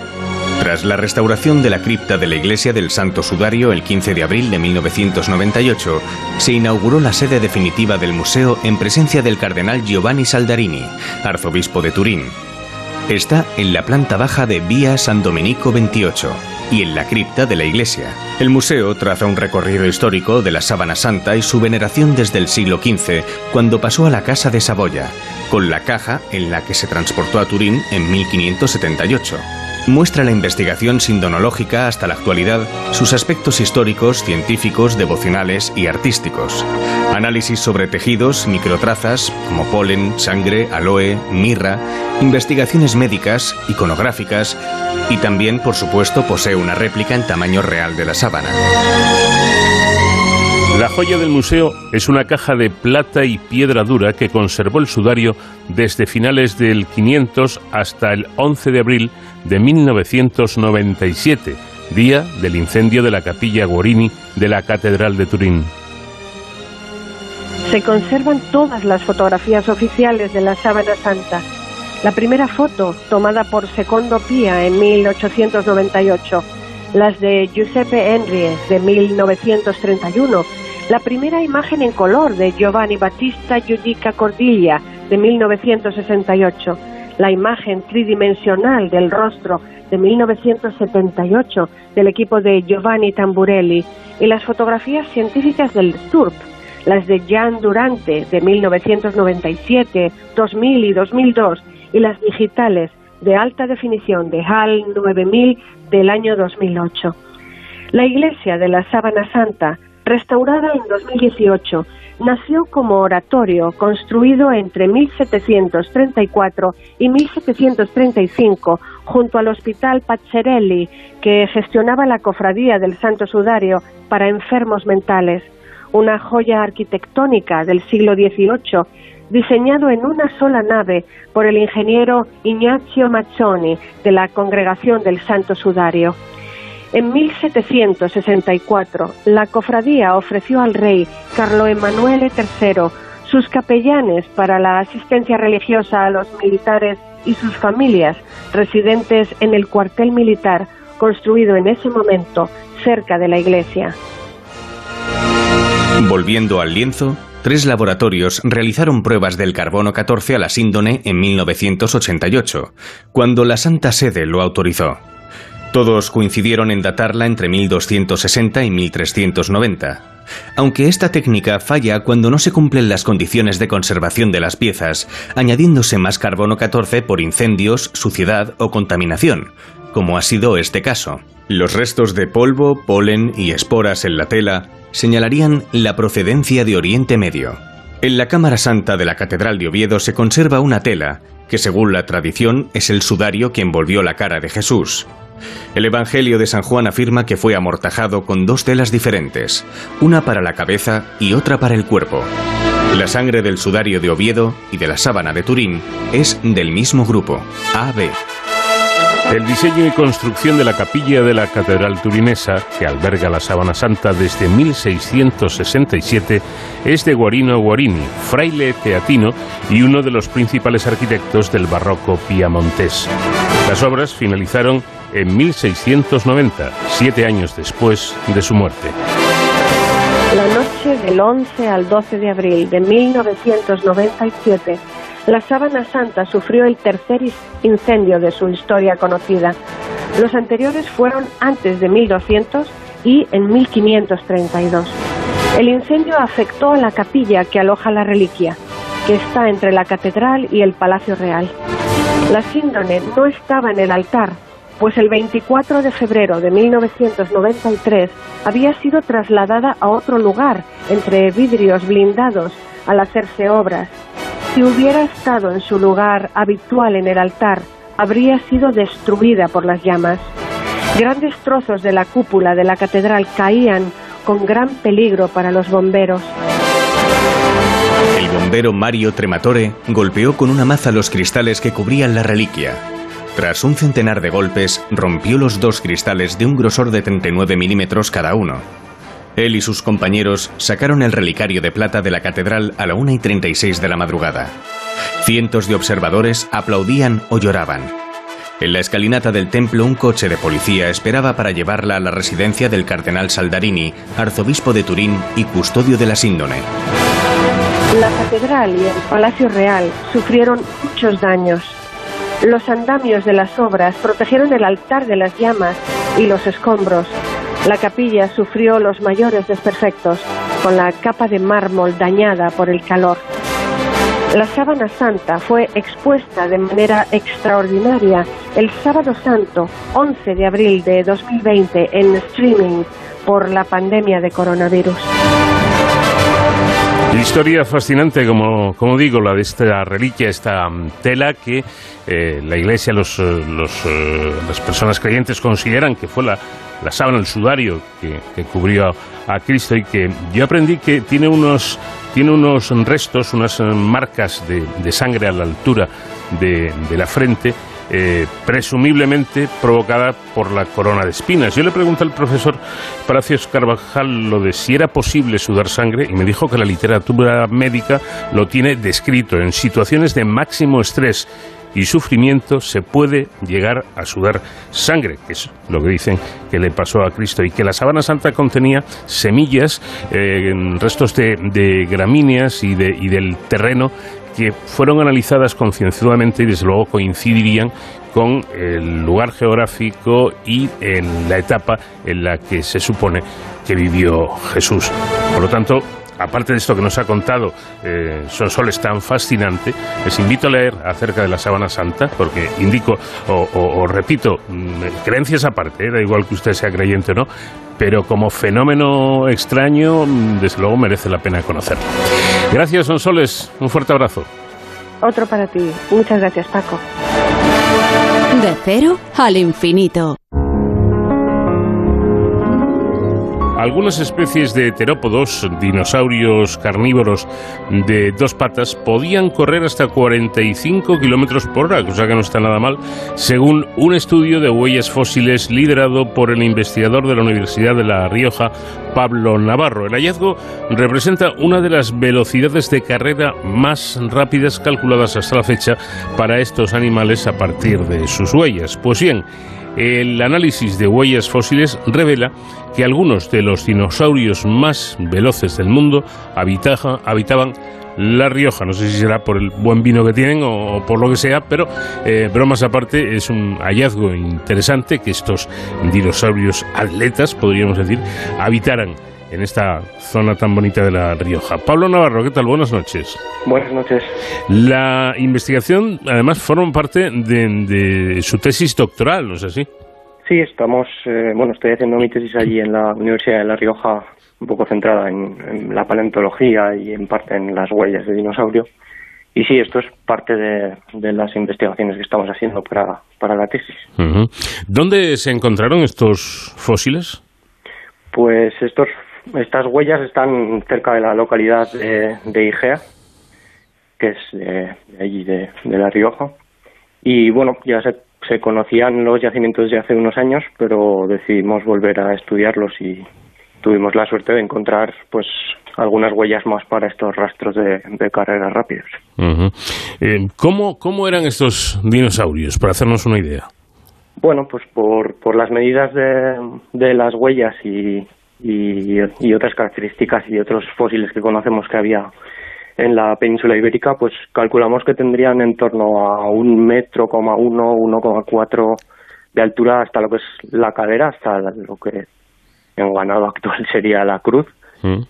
Tras la restauración de la cripta de la iglesia del Santo Sudario el 15 de abril de 1998, se inauguró la sede definitiva del museo en presencia del cardenal Giovanni Saldarini, arzobispo de Turín. Está en la planta baja de Vía San Domenico 28 y en la cripta de la iglesia. El museo traza un recorrido histórico de la Sábana Santa y su veneración desde el siglo XV, cuando pasó a la Casa de Saboya, con la caja en la que se transportó a Turín en 1578 muestra la investigación sindonológica hasta la actualidad, sus aspectos históricos, científicos, devocionales y artísticos. Análisis sobre tejidos, microtrazas, como polen, sangre, aloe, mirra, investigaciones médicas, iconográficas y también, por supuesto, posee una réplica en tamaño real de la sábana. La joya del museo es una caja de plata y piedra dura que conservó el sudario desde finales del 500 hasta el 11 de abril de 1997, día del incendio de la capilla Guarini de la Catedral de Turín. Se conservan todas las fotografías oficiales de la Sábana Santa. La primera foto, tomada por Secondo Pia en 1898, las de Giuseppe Henry de 1931, la primera imagen en color de Giovanni Battista Giudica Cordiglia de 1968, la imagen tridimensional del rostro de 1978 del equipo de Giovanni Tamburelli. Y las fotografías científicas del STURP, las de Jan Durante de 1997, 2000 y 2002 y las digitales de alta definición de HAL 9000 del año 2008. La iglesia de la Sábana Santa restaurada en 2018, nació como oratorio construido entre 1734 y 1735 junto al Hospital Pazzerelli, que gestionaba la cofradía del Santo Sudario para enfermos mentales, una joya arquitectónica del siglo XVIII diseñado en una sola nave por el ingeniero Ignazio Mazzoni de la Congregación del Santo Sudario. En 1764, la cofradía ofreció al rey Carlo Emanuele III sus capellanes para la asistencia religiosa a los militares y sus familias residentes en el cuartel militar construido en ese momento cerca de la iglesia. Volviendo al lienzo, tres laboratorios realizaron pruebas del carbono 14 a la síndone en 1988, cuando la Santa Sede lo autorizó. Todos coincidieron en datarla entre 1260 y 1390. Aunque esta técnica falla cuando no se cumplen las condiciones de conservación de las piezas, añadiéndose más carbono 14 por incendios, suciedad o contaminación, como ha sido este caso. Los restos de polvo, polen y esporas en la tela señalarían la procedencia de Oriente Medio. En la Cámara Santa de la Catedral de Oviedo se conserva una tela que según la tradición es el sudario que envolvió la cara de Jesús. El Evangelio de San Juan afirma que fue amortajado con dos telas diferentes, una para la cabeza y otra para el cuerpo. La sangre del sudario de Oviedo y de la sábana de Turín es del mismo grupo, AB. El diseño y construcción de la capilla de la Catedral Turinesa, que alberga la Sábana Santa desde 1667, es de Guarino Guarini, fraile teatino y uno de los principales arquitectos del barroco piamontés. Las obras finalizaron en 1690, siete años después de su muerte. La noche del 11 al 12 de abril de 1997, la Sábana Santa sufrió el tercer incendio de su historia conocida. Los anteriores fueron antes de 1200 y en 1532. El incendio afectó a la capilla que aloja la reliquia, que está entre la catedral y el Palacio Real. La síndone no estaba en el altar, pues el 24 de febrero de 1993 había sido trasladada a otro lugar, entre vidrios blindados, al hacerse obras. Si hubiera estado en su lugar habitual en el altar, habría sido destruida por las llamas. Grandes trozos de la cúpula de la catedral caían con gran peligro para los bomberos. El bombero Mario Trematore golpeó con una maza los cristales que cubrían la reliquia. Tras un centenar de golpes, rompió los dos cristales de un grosor de 39 milímetros cada uno. Él y sus compañeros sacaron el relicario de plata de la catedral a la 1 y 36 de la madrugada. Cientos de observadores aplaudían o lloraban. En la escalinata del templo un coche de policía esperaba para llevarla a la residencia del cardenal Saldarini, arzobispo de Turín y custodio de la síndone. La catedral y el Palacio Real sufrieron muchos daños. Los andamios de las obras protegieron el altar de las llamas y los escombros, la capilla sufrió los mayores desperfectos, con la capa de mármol dañada por el calor. La sábana santa fue expuesta de manera extraordinaria el sábado santo 11 de abril de 2020 en streaming por la pandemia de coronavirus. Historia fascinante, como, como digo, la de esta reliquia, esta mm, tela que eh, la Iglesia, los, eh, los, eh, las personas creyentes consideran que fue la, la sábana, el sudario que, cubrió a, Cristo y que yo aprendí que tiene unos, tiene unos restos, unas marcas de, sangre a la altura de, de la frente eh, presumiblemente provocada por la corona de espinas. Yo le pregunté al profesor Palacios Carvajal lo de si era posible sudar sangre y me dijo que la literatura médica lo tiene descrito en situaciones de máximo estrés y sufrimiento se puede llegar a sudar sangre, que es lo que dicen que le pasó a Cristo, y que la sábana santa contenía semillas, eh, restos de, gramíneas de, y del terreno que fueron analizadas concienzudamente y desde luego coincidirían con el lugar geográfico y en la etapa en la que se supone que vivió Jesús. Por lo tanto, aparte de esto que nos ha contado eh, Sonsoles tan fascinante, les invito a leer acerca de la Sábana Santa, porque indico, o, repito, mm, creencias aparte, eh, da igual que usted sea creyente o no, pero como fenómeno extraño, mm, desde luego merece la pena conocerlo. Gracias, Sonsoles, un fuerte abrazo. Otro para ti. Muchas gracias, Paco. De cero al infinito. Algunas especies de terópodos, dinosaurios carnívoros de dos patas, podían correr hasta 45 kilómetros por hora, cosa que no está nada mal, según un estudio de huellas fósiles liderado por el investigador de la Universidad de La Rioja, Pablo Navarro. El hallazgo representa una de las velocidades de carrera más rápidas calculadas hasta la fecha para estos animales a partir de sus huellas. Pues bien, el análisis de huellas fósiles revela que algunos de los dinosaurios más veloces del mundo habitaban la Rioja. No sé si será por el buen vino que tienen o, por lo que sea, pero eh, bromas aparte, es un hallazgo interesante que estos dinosaurios atletas, podríamos decir, habitaran en esta zona tan bonita de La Rioja. Pablo Navarro, ¿qué tal? Buenas noches. Buenas noches. La investigación, además, forma parte de, de su tesis doctoral, ¿no es así? Sí, estamos, eh, bueno, estoy haciendo mi tesis allí en la Universidad de La Rioja, un poco centrada en, la paleontología y en parte en las huellas de dinosaurio. Y sí, esto es parte de, las investigaciones que estamos haciendo para, para la tesis. ¿Dónde se encontraron estos fósiles? Pues estos, estas huellas están cerca de la localidad de, Igea, que es de, allí, de, de La Rioja. Y bueno, ya se se conocían los yacimientos de hace unos años, pero decidimos volver a estudiarlos y tuvimos la suerte de encontrar pues algunas huellas más para estos rastros de, carreras rápidas. Eh, ¿cómo, ¿Cómo eran estos dinosaurios, para hacernos una idea? Bueno, pues por, por las medidas de, de las huellas y, y, y, otras características y otros fósiles que conocemos que había en la península ibérica, pues calculamos que tendrían en torno a un metro, coma uno, uno coma cuatro de altura hasta lo que es la cadera, hasta lo que en ganado actual sería la cruz. Mm.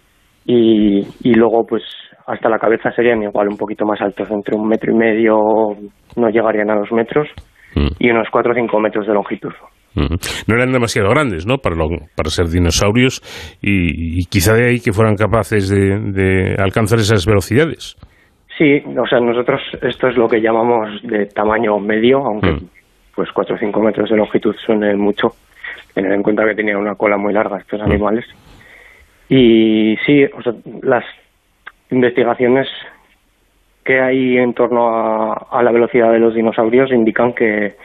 Y, y luego, pues hasta la cabeza serían igual un poquito más altos, entre un metro y medio, no llegarían a dos metros, mm. y unos cuatro o cinco metros de longitud. No eran demasiado grandes, ¿no? Para, para ser dinosaurios y, quizá de ahí que fueran capaces de, alcanzar esas velocidades. Sí, o sea, nosotros esto es lo que llamamos de tamaño medio, aunque mm. pues 4 o 5 metros de longitud suene mucho, tener en cuenta que tenían una cola muy larga estos mm. animales. Y sí, o sea, las investigaciones que hay en torno a la velocidad de los dinosaurios indican que,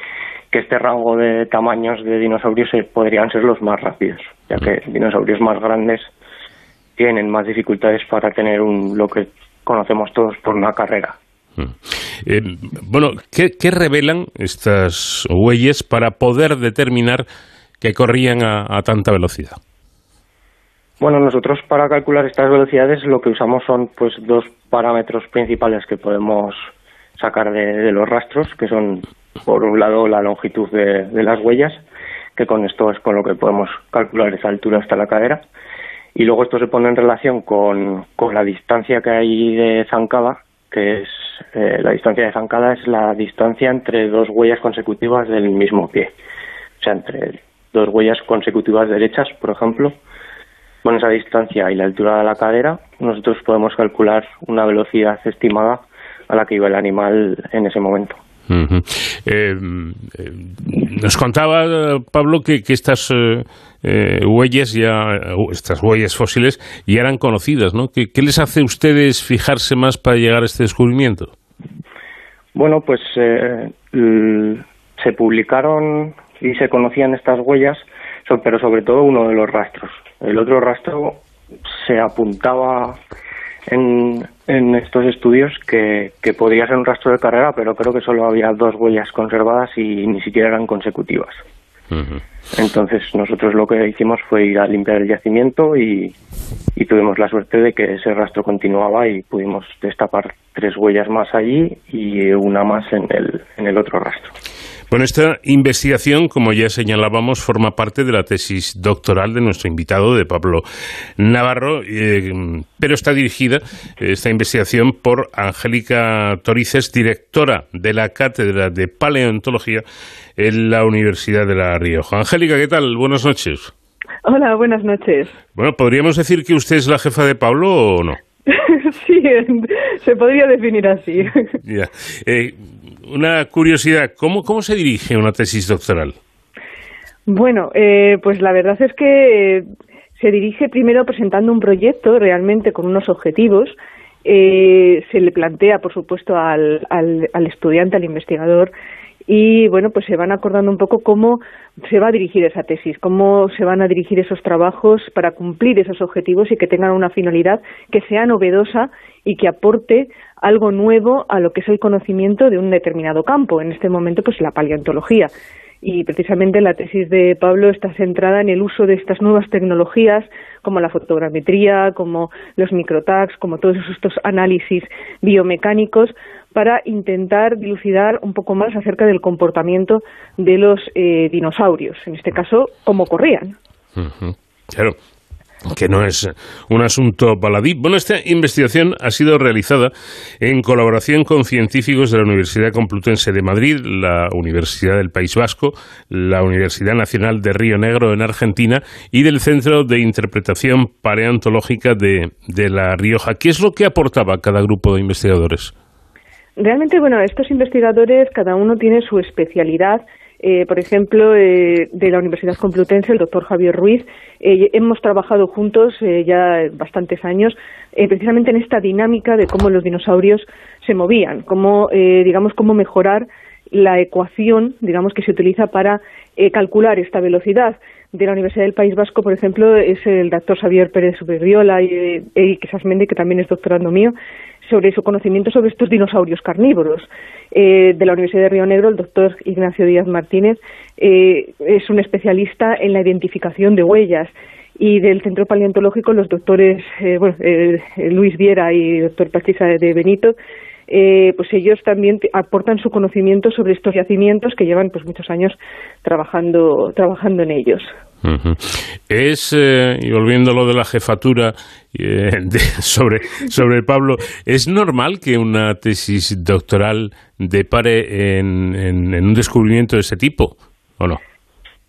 que este rango de tamaños de dinosaurios podrían ser los más rápidos, ya que dinosaurios más grandes tienen más dificultades para tener un, lo que conocemos todos por una carrera. Eh, bueno, ¿qué, revelan estas huellas para poder determinar que corrían a, tanta velocidad? Bueno, nosotros para calcular estas velocidades lo que usamos son pues dos parámetros principales que podemos sacar de los rastros, que son por un lado la longitud de, las huellas, que con esto es con lo que podemos calcular esa altura hasta la cadera, y luego esto se pone en relación con, con la distancia que hay de zancada, que es eh, la distancia de zancada es la distancia entre dos huellas consecutivas del mismo pie, o sea, entre dos huellas consecutivas derechas, por ejemplo, con esa distancia y la altura de la cadera, nosotros podemos calcular una velocidad estimada a la que iba el animal en ese momento. Eh, eh, nos contaba Pablo que, estas eh, huellas ya, estas huellas fósiles ya eran conocidas, ¿no? ¿Qué, les hace a ustedes fijarse más para llegar a este descubrimiento? Bueno, pues se publicaron y se conocían estas huellas, pero sobre todo uno de los rastros. El otro rastro se apuntaba en, en estos estudios que, que, podría ser un rastro de carrera, pero creo que solo había dos huellas conservadas y ni siquiera eran consecutivas. Entonces nosotros lo que hicimos fue ir a limpiar el yacimiento y, y, tuvimos la suerte de que ese rastro continuaba y pudimos destapar tres huellas más allí y una más en el, en el otro rastro. Bueno, esta investigación, como ya señalábamos, forma parte de la tesis doctoral de nuestro invitado, de Pablo Navarro, eh, pero está dirigida, esta investigación, por Angélica Torices, directora de la Cátedra de Paleontología en la Universidad de La Rioja. Angélica, ¿qué tal? Buenas noches. Hola, buenas noches. Bueno, ¿podríamos decir que usted es la jefa de Pablo o no? sí, se podría definir así. Ya. Eh, una curiosidad, ¿cómo, ¿cómo se dirige una tesis doctoral? Bueno, eh, pues la verdad es que se dirige primero presentando un proyecto realmente con unos objetivos. Eh, se le plantea, por supuesto, al, al, al estudiante, al investigador, y bueno, pues se van acordando un poco cómo se va a dirigir esa tesis, cómo se van a dirigir esos trabajos para cumplir esos objetivos y que tengan una finalidad que sea novedosa y que aporte algo nuevo a lo que es el conocimiento de un determinado campo, en este momento pues la paleontología. Y precisamente la tesis de Pablo está centrada en el uso de estas nuevas tecnologías como la fotogrametría, como los microtags, como todos estos análisis biomecánicos para intentar dilucidar un poco más acerca del comportamiento de los eh, dinosaurios, en este caso, cómo corrían. Claro. que no es un asunto baladí. Bueno, esta investigación ha sido realizada en colaboración con científicos de la Universidad Complutense de Madrid, la Universidad del País Vasco, la Universidad Nacional de Río Negro en Argentina y del Centro de Interpretación Paleontológica de, de La Rioja. ¿Qué es lo que aportaba cada grupo de investigadores? Realmente, bueno, estos investigadores, cada uno tiene su especialidad eh, por ejemplo, eh, de la Universidad Complutense, el doctor Javier Ruiz, eh, hemos trabajado juntos ya bastantes años precisamente en esta dinámica de cómo los dinosaurios se movían, cómo, digamos, cómo mejorar la ecuación, digamos, que se utiliza para calcular esta velocidad. De la Universidad del País Vasco, por ejemplo, es el doctor Xavier Pérez Superriola y Eric Sasmende, que también es doctorando mío, sobre su conocimiento sobre estos dinosaurios carnívoros. Eh, de la Universidad de Río Negro, el doctor Ignacio Díaz Martínez, eh, es un especialista en la identificación de huellas. Y del Centro Paleontológico, los doctores eh, Luis Viera y el doctor Pachisa de Benito, pues ellos también aportan su conocimiento sobre estos yacimientos que llevan pues muchos años trabajando, trabajando en ellos. Es, eh, y volviendo a lo de la jefatura eh, sobre, sobre Pablo, ¿es normal que una tesis doctoral depare en, en, un descubrimiento de ese tipo o no?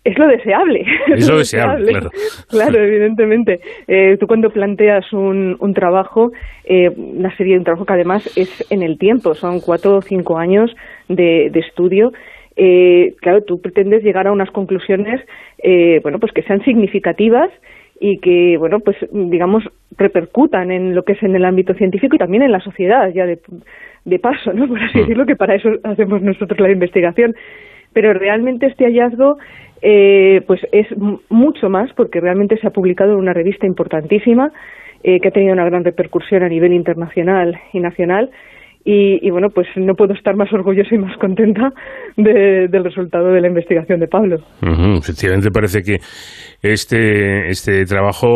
Es lo deseable. Es lo deseable, claro. Claro, evidentemente. Eh, tú cuando planteas un, un trabajo, una serie de un trabajo que además es en el tiempo, son cuatro o cinco años de, de estudio, eh, claro, tú pretendes llegar a unas conclusiones, eh, bueno, pues que sean significativas y que, bueno, pues digamos, repercutan en lo que es en el ámbito científico y también en la sociedad, ya de, de paso, ¿no? Por así mm. decirlo, que para eso hacemos nosotros la investigación. Pero realmente este hallazgo, eh, pues es mucho más porque realmente se ha publicado en una revista importantísima eh, que ha tenido una gran repercusión a nivel internacional y nacional y, bueno, pues no puedo estar más orgullosa y más contenta del resultado de la investigación de Pablo. efectivamente parece que este, este trabajo,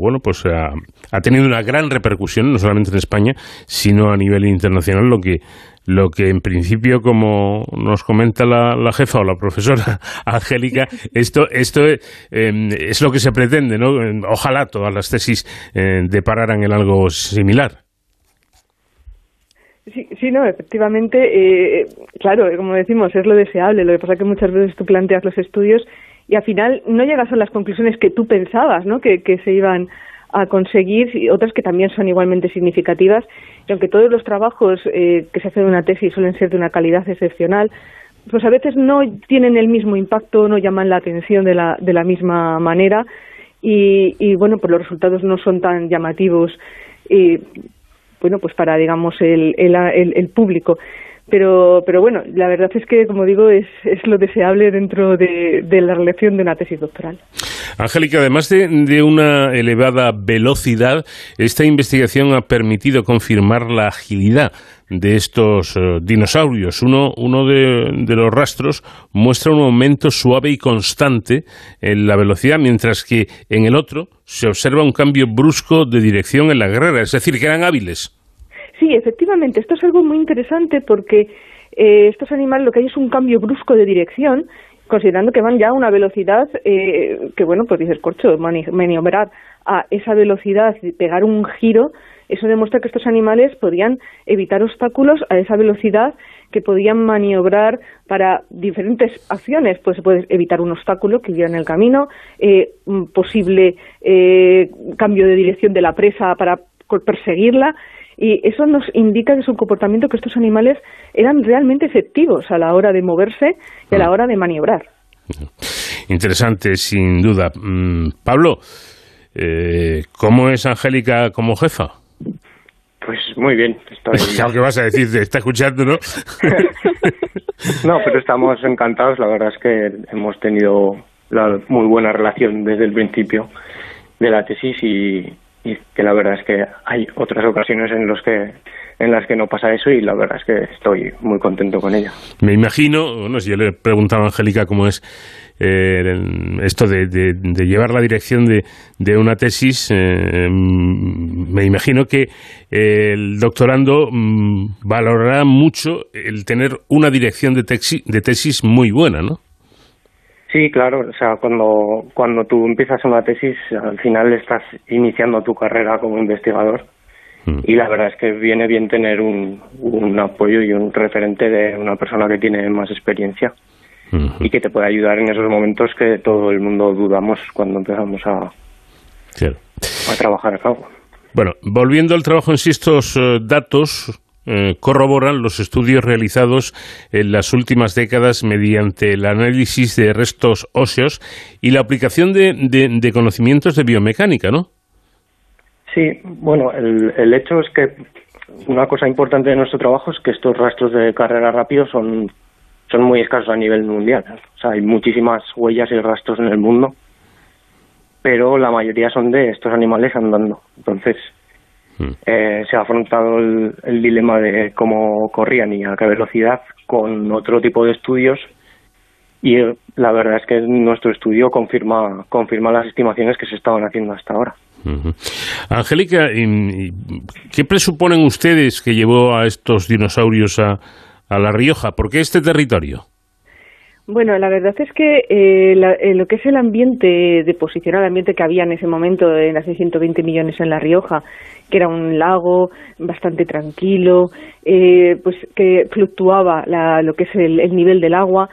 bueno, pues ha, tenido una gran repercusión, no solamente en España, sino a nivel internacional, lo que lo que en principio, como nos comenta la, jefa o la profesora Angélica, esto, esto em, es lo que se pretende, ¿no? Ojalá todas las tesis eh, depararan en algo similar. Sí, sí, no, efectivamente, eh, claro, como decimos, es lo deseable. Lo que pasa es que muchas veces tú planteas los estudios y al final no llegas a las conclusiones que tú pensabas, ¿no? Que se iban a conseguir y otras que también son igualmente significativas. Y aunque todos los trabajos eh, que se hacen en una tesis suelen ser de una calidad excepcional, pues a veces no tienen el mismo impacto, no llaman la atención de la, de la misma manera y, bueno, pues los resultados no son tan llamativos. Y bueno, pues para, digamos, el, el, el, público. Pero, pero bueno, la verdad es que, como digo, es, es lo deseable dentro de, la relación de una tesis doctoral. Angélica, además de, una elevada velocidad, esta investigación ha permitido confirmar la agilidad de estos eh, dinosaurios. Uno, uno de, de, los rastros muestra un aumento suave y constante en la velocidad, mientras que en el otro se observa un cambio brusco de dirección en la guerrera, es decir, que eran hábiles. Sí, efectivamente, esto es algo muy interesante porque eh, estos animales lo que hay es un cambio brusco de dirección, considerando que van ya a una velocidad eh, que, bueno, pues dices, corcho, maniobrar a esa velocidad y pegar un giro, eso demuestra que estos animales podían evitar obstáculos a esa velocidad que podían maniobrar para diferentes acciones, pues se puede evitar un obstáculo que hubiera en el camino, eh, un posible eh, cambio de dirección de la presa para perseguirla, y eso nos indica que es un comportamiento que estos animales eran realmente efectivos a la hora de moverse y a la mm. hora de maniobrar. Interesante, sin duda. Mm, Pablo, eh, ¿cómo es Angélica como jefa? Pues muy bien. Estoy... ¿Qué vas a decir? Está escuchando, ¿no? no, pero estamos encantados. La verdad es que hemos tenido la muy buena relación desde el principio de la tesis y, que la verdad es que hay otras ocasiones en los que en las que no pasa eso y la verdad es que estoy muy contento con ella. Me imagino, bueno, si yo le preguntaba a Angélica cómo es eh, esto de, llevar la dirección de, de una tesis, eh, me imagino que el doctorando mm, valorará mucho el tener una dirección de, tesis, de tesis muy buena, ¿no? Sí, claro. O sea, cuando, cuando tú empiezas una tesis, al final estás iniciando tu carrera como investigador. Mm. Y la verdad es que viene bien tener un, un apoyo y un referente de una persona que tiene más experiencia y que te puede ayudar en esos momentos que todo el mundo dudamos cuando empezamos a, a trabajar a cabo. Bueno, volviendo al trabajo en sí, estos eh, datos eh, corroboran los estudios realizados en las últimas décadas mediante el análisis de restos óseos y la aplicación de, de, conocimientos de biomecánica, ¿no? Sí, bueno, el, el, hecho es que una cosa importante de nuestro trabajo es que estos rastros de carrera rápido son, son muy escasos a nivel mundial. O sea, hay muchísimas huellas y rastros en el mundo, pero la mayoría son de estos animales andando. Entonces, Mm. Eh, se ha afrontado el, dilema de cómo corrían y a qué velocidad con otro tipo de estudios y eh, la verdad es que nuestro estudio confirma confirma las estimaciones que se estaban haciendo hasta ahora. Angélica, ¿qué presuponen ustedes que llevó a estos dinosaurios a, a La Rioja? ¿Por qué este territorio? Bueno, la verdad es que eh, eh, lo que es el ambiente, de posicionar el ambiente que había en ese momento, en hace 120 millones en La Rioja, que era un lago bastante tranquilo, eh, pues que fluctuaba lo que es el, nivel del agua,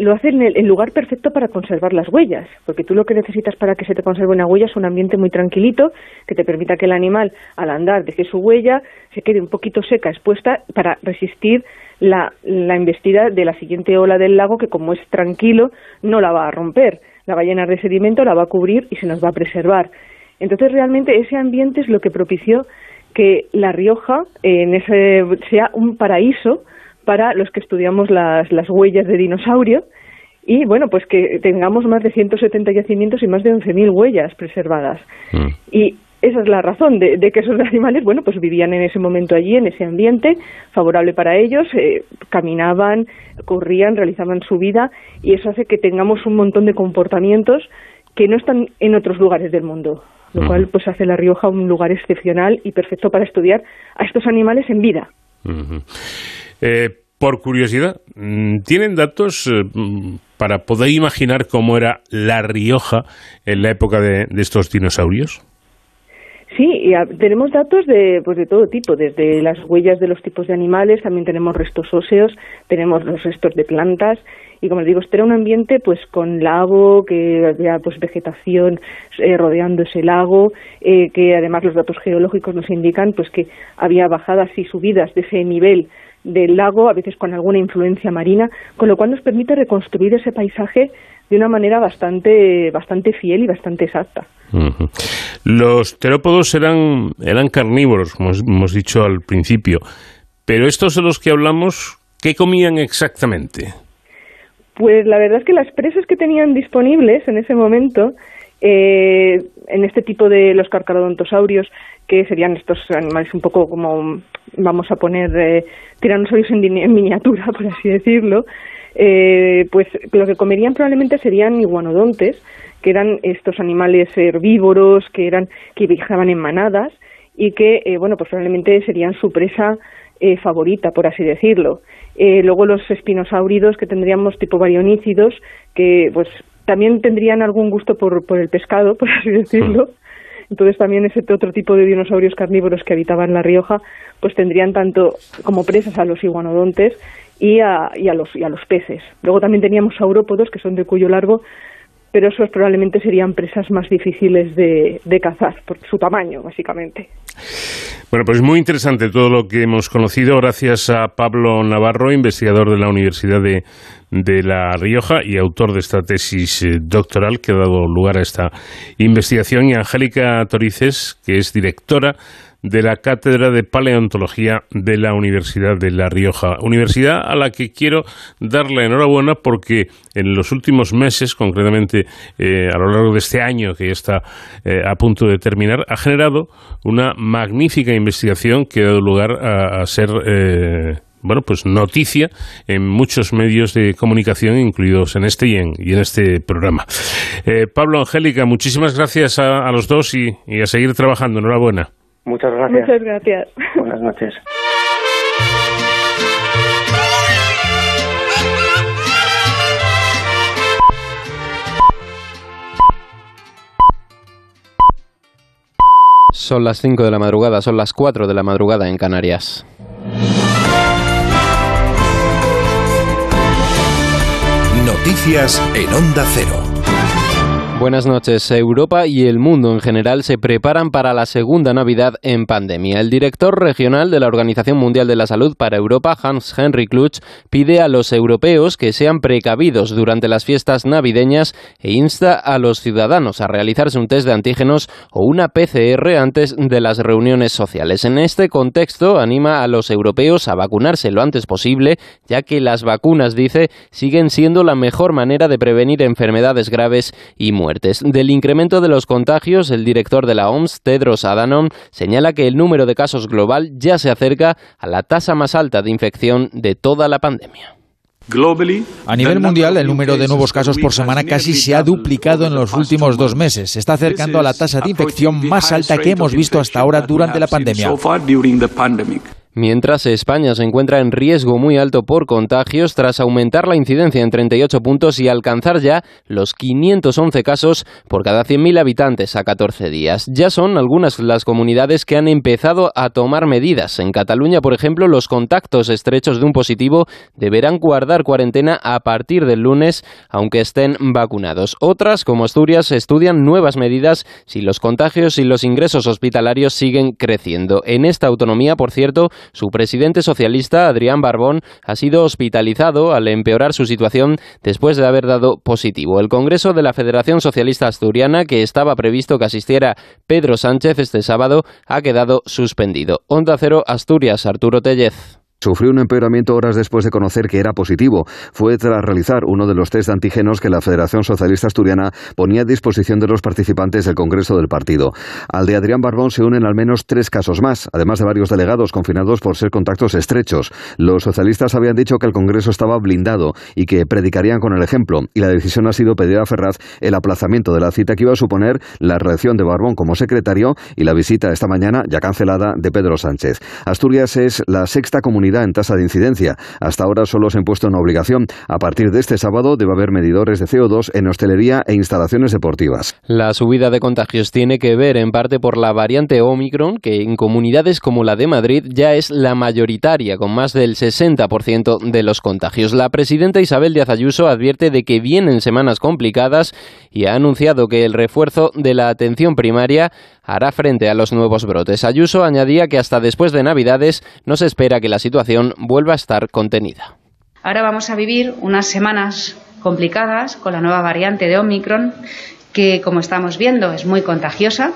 lo hace en el, lugar perfecto para conservar las huellas, porque tú lo que necesitas para que se te conserve una huella es un ambiente muy tranquilito, que te permita que el animal, al andar, deje su huella, se quede un poquito seca, expuesta, para resistir la, la embestida de la siguiente ola del lago que como es tranquilo no la va a romper, la va a llenar de sedimento, la va a cubrir y se nos va a preservar. Entonces realmente ese ambiente es lo que propició que La Rioja en ese, sea un paraíso para los que estudiamos las, las huellas de dinosaurio y bueno, pues que tengamos más de 170 yacimientos y más de 11.000 huellas preservadas. Mm. Y esa es la razón de, que esos animales, bueno, pues vivían en ese momento allí, en ese ambiente favorable para ellos, eh, caminaban, corrían, realizaban su vida y eso hace que tengamos un montón de comportamientos que no están en otros lugares del mundo, lo cual pues hace La Rioja un lugar excepcional y perfecto para estudiar a estos animales en vida. Eh, por curiosidad, mm, ¿tienen datos eh, para poder imaginar cómo era La Rioja en la época de estos dinosaurios? Sí, y tenemos datos de, pues de todo tipo, desde las huellas de los tipos de animales, también tenemos restos óseos, tenemos los restos de plantas, y como les digo, este era un ambiente pues con lago, que había pues vegetación eh, rodeando ese lago, eh, que además los datos geológicos nos indican pues que había bajadas y subidas de ese nivel del lago, a veces con alguna influencia marina, con lo cual nos permite reconstruir ese paisaje de una manera bastante, bastante fiel y bastante exacta. Los terópodos eran, eran carnívoros, como hemos dicho al principio, pero estos de los que hablamos, ¿qué comían exactamente? Pues la verdad es que las presas que tenían disponibles en ese momento, eh, en este tipo de los carcarodontosaurios, que serían estos animales un poco como, vamos a poner, eh, tiranosaurios en, miniatura, por así decirlo, eh, pues lo que comerían probablemente serían iguanodontes, que eran estos animales herbívoros, que eran que viajaban en manadas y que, eh, bueno, pues probablemente serían su presa eh, favorita, por así decirlo. Eh, luego los espinosáuridos que tendríamos tipo varionícidos, que pues también tendrían algún gusto por, por el pescado, por así decirlo. Entonces también ese otro tipo de dinosaurios carnívoros que habitaban La Rioja, pues tendrían tanto como presas a los iguanodontes y a, y a, los, y a los peces. Luego también teníamos saurópodos, que son de cuello largo, pero esos probablemente serían presas más difíciles de, cazar, por su tamaño, básicamente. Bueno, pues muy interesante todo lo que hemos conocido gracias a Pablo Navarro, investigador de la Universidad de, de La Rioja y autor de esta tesis eh, doctoral que ha dado lugar a esta investigación, y Angélica Torices, que es directora de la Cátedra de Paleontología de la Universidad de La Rioja. Universidad a la que quiero dar la enhorabuena porque en los últimos meses, concretamente eh, a lo largo de este año que ya está eh, a punto de terminar, ha generado una magnífica investigación que ha dado lugar a, ser eh, bueno, pues noticia en muchos medios de comunicación, incluidos en este y en, y en este programa. Pablo Angélica, muchísimas gracias a, los dos y a seguir trabajando. Enhorabuena. Muchas gracias. Muchas gracias. Buenas noches. Son las 5 de la madrugada, son las 4 de la madrugada en Canarias. Noticias en Onda Cero. Buenas noches. Europa y el mundo en general se preparan para la segunda Navidad en pandemia. El director regional de la Organización Mundial de la Salud para Europa, Hans Henry Klutsch, pide a los europeos que sean precavidos durante las fiestas navideñas e insta a los ciudadanos a realizarse un test de antígenos o una PCR antes de las reuniones sociales. En este contexto, anima a los europeos a vacunarse lo antes posible, ya que las vacunas, dice, siguen siendo la mejor manera de prevenir enfermedades graves y del incremento de los contagios, el director de la OMS, Tedros Adhanom, señala que el número de casos global ya se acerca a la tasa más alta de infección de toda la pandemia. A nivel mundial, el número de nuevos casos por semana casi se ha duplicado en los últimos dos meses. Se está acercando a la tasa de infección más alta que hemos visto hasta ahora durante la pandemia. Mientras España se encuentra en riesgo muy alto por contagios tras aumentar la incidencia en 38 puntos y alcanzar ya los 511 casos por cada 100.000 habitantes a 14 días. Ya son algunas las comunidades que han empezado a tomar medidas. En Cataluña, por ejemplo, los contactos estrechos de un positivo deberán guardar cuarentena a partir del lunes, aunque estén vacunados. Otras, como Asturias, estudian nuevas medidas si los contagios y los ingresos hospitalarios siguen creciendo. En esta autonomía, por cierto, su presidente socialista, Adrián Barbón, ha sido hospitalizado al empeorar su situación después de haber dado positivo. El Congreso de la Federación Socialista Asturiana, que estaba previsto que asistiera Pedro Sánchez este sábado, ha quedado suspendido. Onda Cero Asturias, Arturo Tellez. Sufrió un empeoramiento horas después de conocer que era positivo. Fue tras realizar uno de los test de antígenos que la Federación Socialista Asturiana ponía a disposición de los participantes del Congreso del partido. Al de Adrián Barbón se unen al menos tres casos más, además de varios delegados confinados por ser contactos estrechos. Los socialistas habían dicho que el Congreso estaba blindado y que predicarían con el ejemplo, y la decisión ha sido pedir a Ferraz el aplazamiento de la cita que iba a suponer la reelección de Barbón como secretario y la visita esta mañana, ya cancelada, de Pedro Sánchez. Asturias es la sexta comunidad en tasa de incidencia. Hasta ahora solo se ha impuesto una obligación. A partir de este sábado debe haber medidores de CO2 en hostelería e instalaciones deportivas. La subida de contagios tiene que ver en parte por la variante Omicron, que en comunidades como la de Madrid ya es la mayoritaria, con más del 60% de los contagios. La presidenta Isabel Díaz Ayuso advierte de que vienen semanas complicadas y ha anunciado que el refuerzo de la atención primaria hará frente a los nuevos brotes. Ayuso añadía que hasta después de Navidades no se espera que la situación vuelva a estar contenida. Ahora vamos a vivir unas semanas complicadas con la nueva variante de Omicron, que como estamos viendo es muy contagiosa.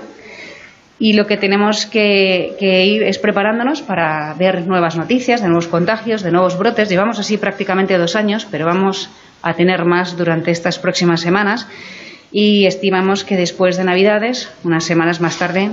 Y lo que tenemos que, ir es preparándonos para ver nuevas noticias de nuevos contagios, de nuevos brotes. Llevamos así prácticamente dos años, pero vamos a tener más durante estas próximas semanas y estimamos que después de Navidades, unas semanas más tarde,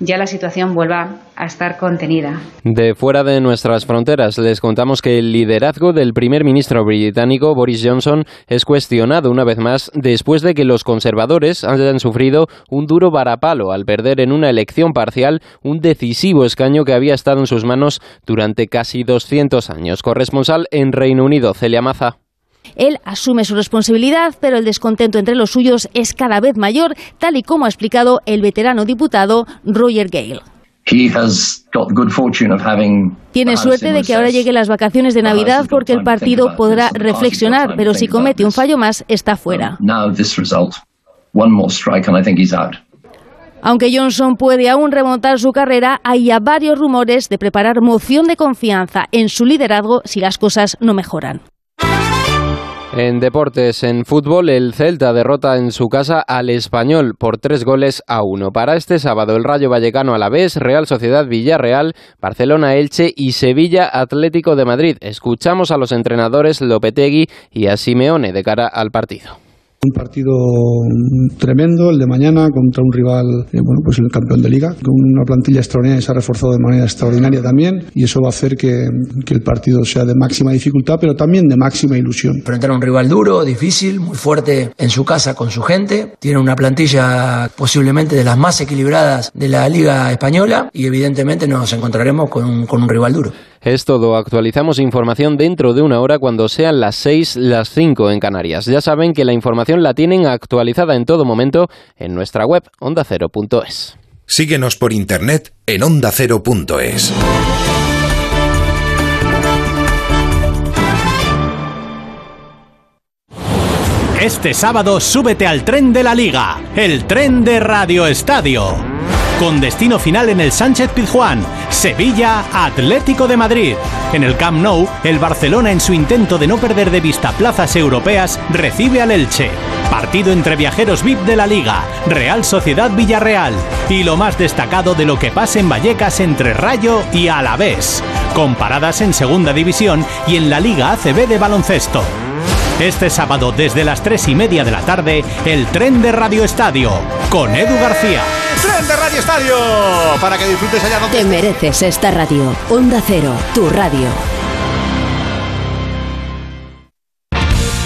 ya la situación vuelva a estar contenida. De fuera de nuestras fronteras, les contamos que el liderazgo del primer ministro británico Boris Johnson es cuestionado una vez más después de que los conservadores hayan sufrido un duro varapalo al perder en una elección parcial un decisivo escaño que había estado en sus manos durante casi 200 años. Corresponsal en Reino Unido, Celia Maza. Él asume su responsabilidad, pero el descontento entre los suyos es cada vez mayor, tal y como ha explicado el veterano diputado Roger Gale. Tiene suerte de que ahora lleguen las vacaciones de Navidad porque el partido podrá reflexionar, pero si comete un fallo más, está fuera. Aunque Johnson puede aún remontar su carrera, hay ya varios rumores de preparar moción de confianza en su liderazgo si las cosas no mejoran. En deportes, en fútbol, el Celta derrota en su casa al Español por tres goles a uno. Para este sábado, el Rayo Vallecano a la vez, Real Sociedad Villarreal, Barcelona Elche y Sevilla Atlético de Madrid. Escuchamos a los entrenadores Lopetegui y a Simeone de cara al partido. Un partido tremendo, el de mañana, contra un rival, eh, bueno, pues el campeón de liga, con una plantilla extraordinaria se ha reforzado de manera extraordinaria también, y eso va a hacer que, que, el partido sea de máxima dificultad, pero también de máxima ilusión. Frente a un rival duro, difícil, muy fuerte en su casa con su gente, tiene una plantilla posiblemente de las más equilibradas de la liga española, y evidentemente nos encontraremos con un, con un rival duro. Es todo. Actualizamos información dentro de una hora cuando sean las 6, las 5 en Canarias. Ya saben que la información la tienen actualizada en todo momento en nuestra web ondacero.es. Síguenos por internet en ondacero.es. Este sábado súbete al tren de la Liga, el tren de Radio Estadio. Con destino final en el Sánchez Pizjuán, Sevilla Atlético de Madrid. En el Camp Nou, el Barcelona en su intento de no perder de vista plazas europeas recibe al Elche. Partido entre viajeros VIP de la Liga, Real Sociedad Villarreal y lo más destacado de lo que pasa en Vallecas entre Rayo y Alavés. Comparadas en Segunda División y en la Liga ACB de baloncesto. Este sábado desde las 3 y media de la tarde, el tren de Radio Estadio, con Edu García. ¡Tren de Radio Estadio! Para que disfrutes allá donde Te mereces esta radio. Onda Cero, tu radio.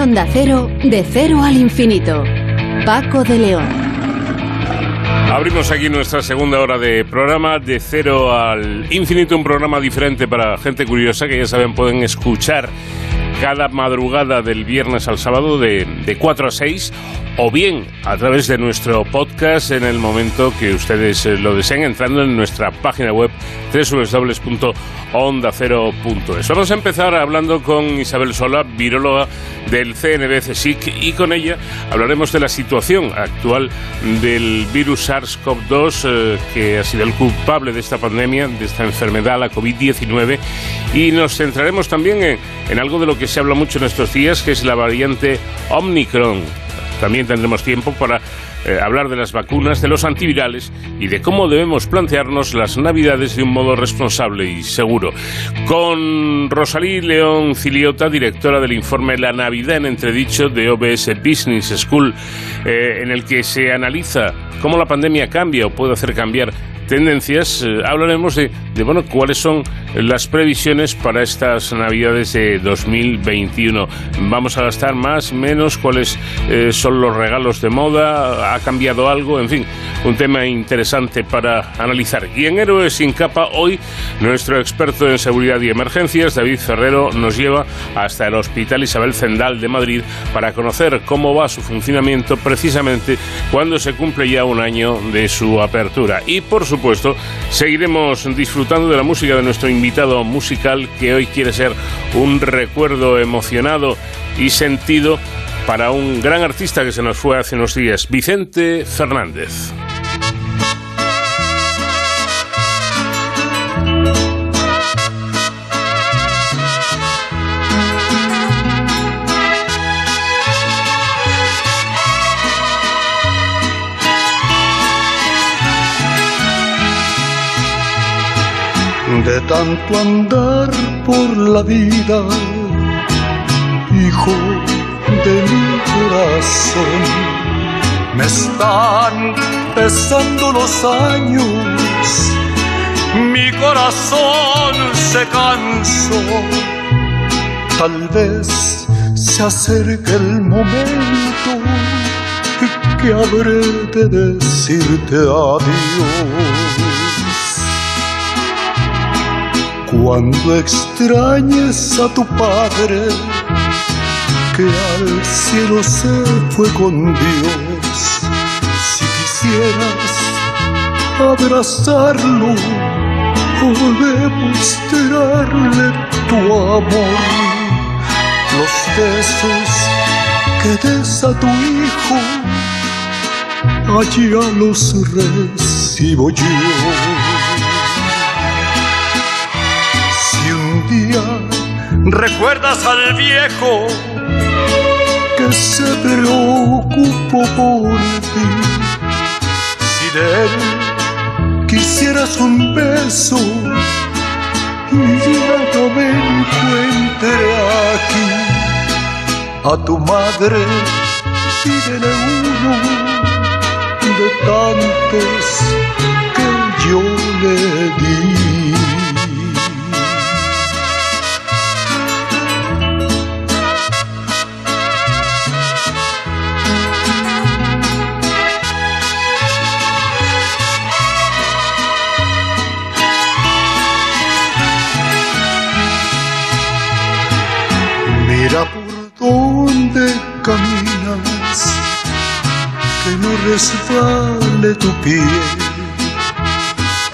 Onda Cero, de cero al infinito. Paco de León. Abrimos aquí nuestra segunda hora de programa de cero al infinito, un programa diferente para gente curiosa que ya saben pueden escuchar cada madrugada del viernes al sábado de, de 4 a 6 o bien a través de nuestro podcast en el momento que ustedes eh, lo deseen entrando en nuestra página web www.ondacero.es. Vamos a empezar hablando con Isabel Sola, viróloga del CNB CSIC y con ella hablaremos de la situación actual del virus SARS-CoV-2 eh, que ha sido el culpable de esta pandemia, de esta enfermedad, la COVID-19 y nos centraremos también en, en algo de lo que se habla mucho en estos días que es la variante Omicron también tendremos tiempo para eh, hablar de las vacunas, de los antivirales y de cómo debemos plantearnos las navidades de un modo responsable y seguro. Con Rosalí León Ciliota, directora del informe La Navidad en Entredicho de OBS Business School, eh, en el que se analiza cómo la pandemia cambia o puede hacer cambiar tendencias, eh, hablaremos de, de, bueno, cuáles son las previsiones para estas navidades de 2021. ¿Vamos a gastar más, menos? ¿Cuáles eh, son los regalos de moda? ¿Ha cambiado algo? En fin, un tema interesante para analizar. Y en Héroes sin capa, hoy nuestro experto en seguridad y emergencias, David Ferrero, nos lleva hasta el Hospital Isabel Zendal de Madrid para conocer cómo va su funcionamiento precisamente cuando se cumple ya un año de su apertura. Y por supuesto, supuesto, seguiremos disfrutando de la música de nuestro invitado musical que hoy quiere ser un recuerdo emocionado y sentido para un gran artista que se nos fue hace unos días, Vicente Fernández. De tanto andar por la vida, hijo de mi corazón. Me están pesando los años, mi corazón se cansó. Tal vez se acerque el momento que habré de decirte adiós. Cuando extrañes a tu padre, que al cielo se fue con Dios, si quisieras abrazarlo o demostrarle tu amor, los besos que des a tu hijo, allá los recibo yo. Día recuerdas al viejo que se preocupó por ti. Si de él quisieras un beso y ya no me encuentre aquí, a tu madre pídele uno de tantos que yo le di. Resbale tu pie.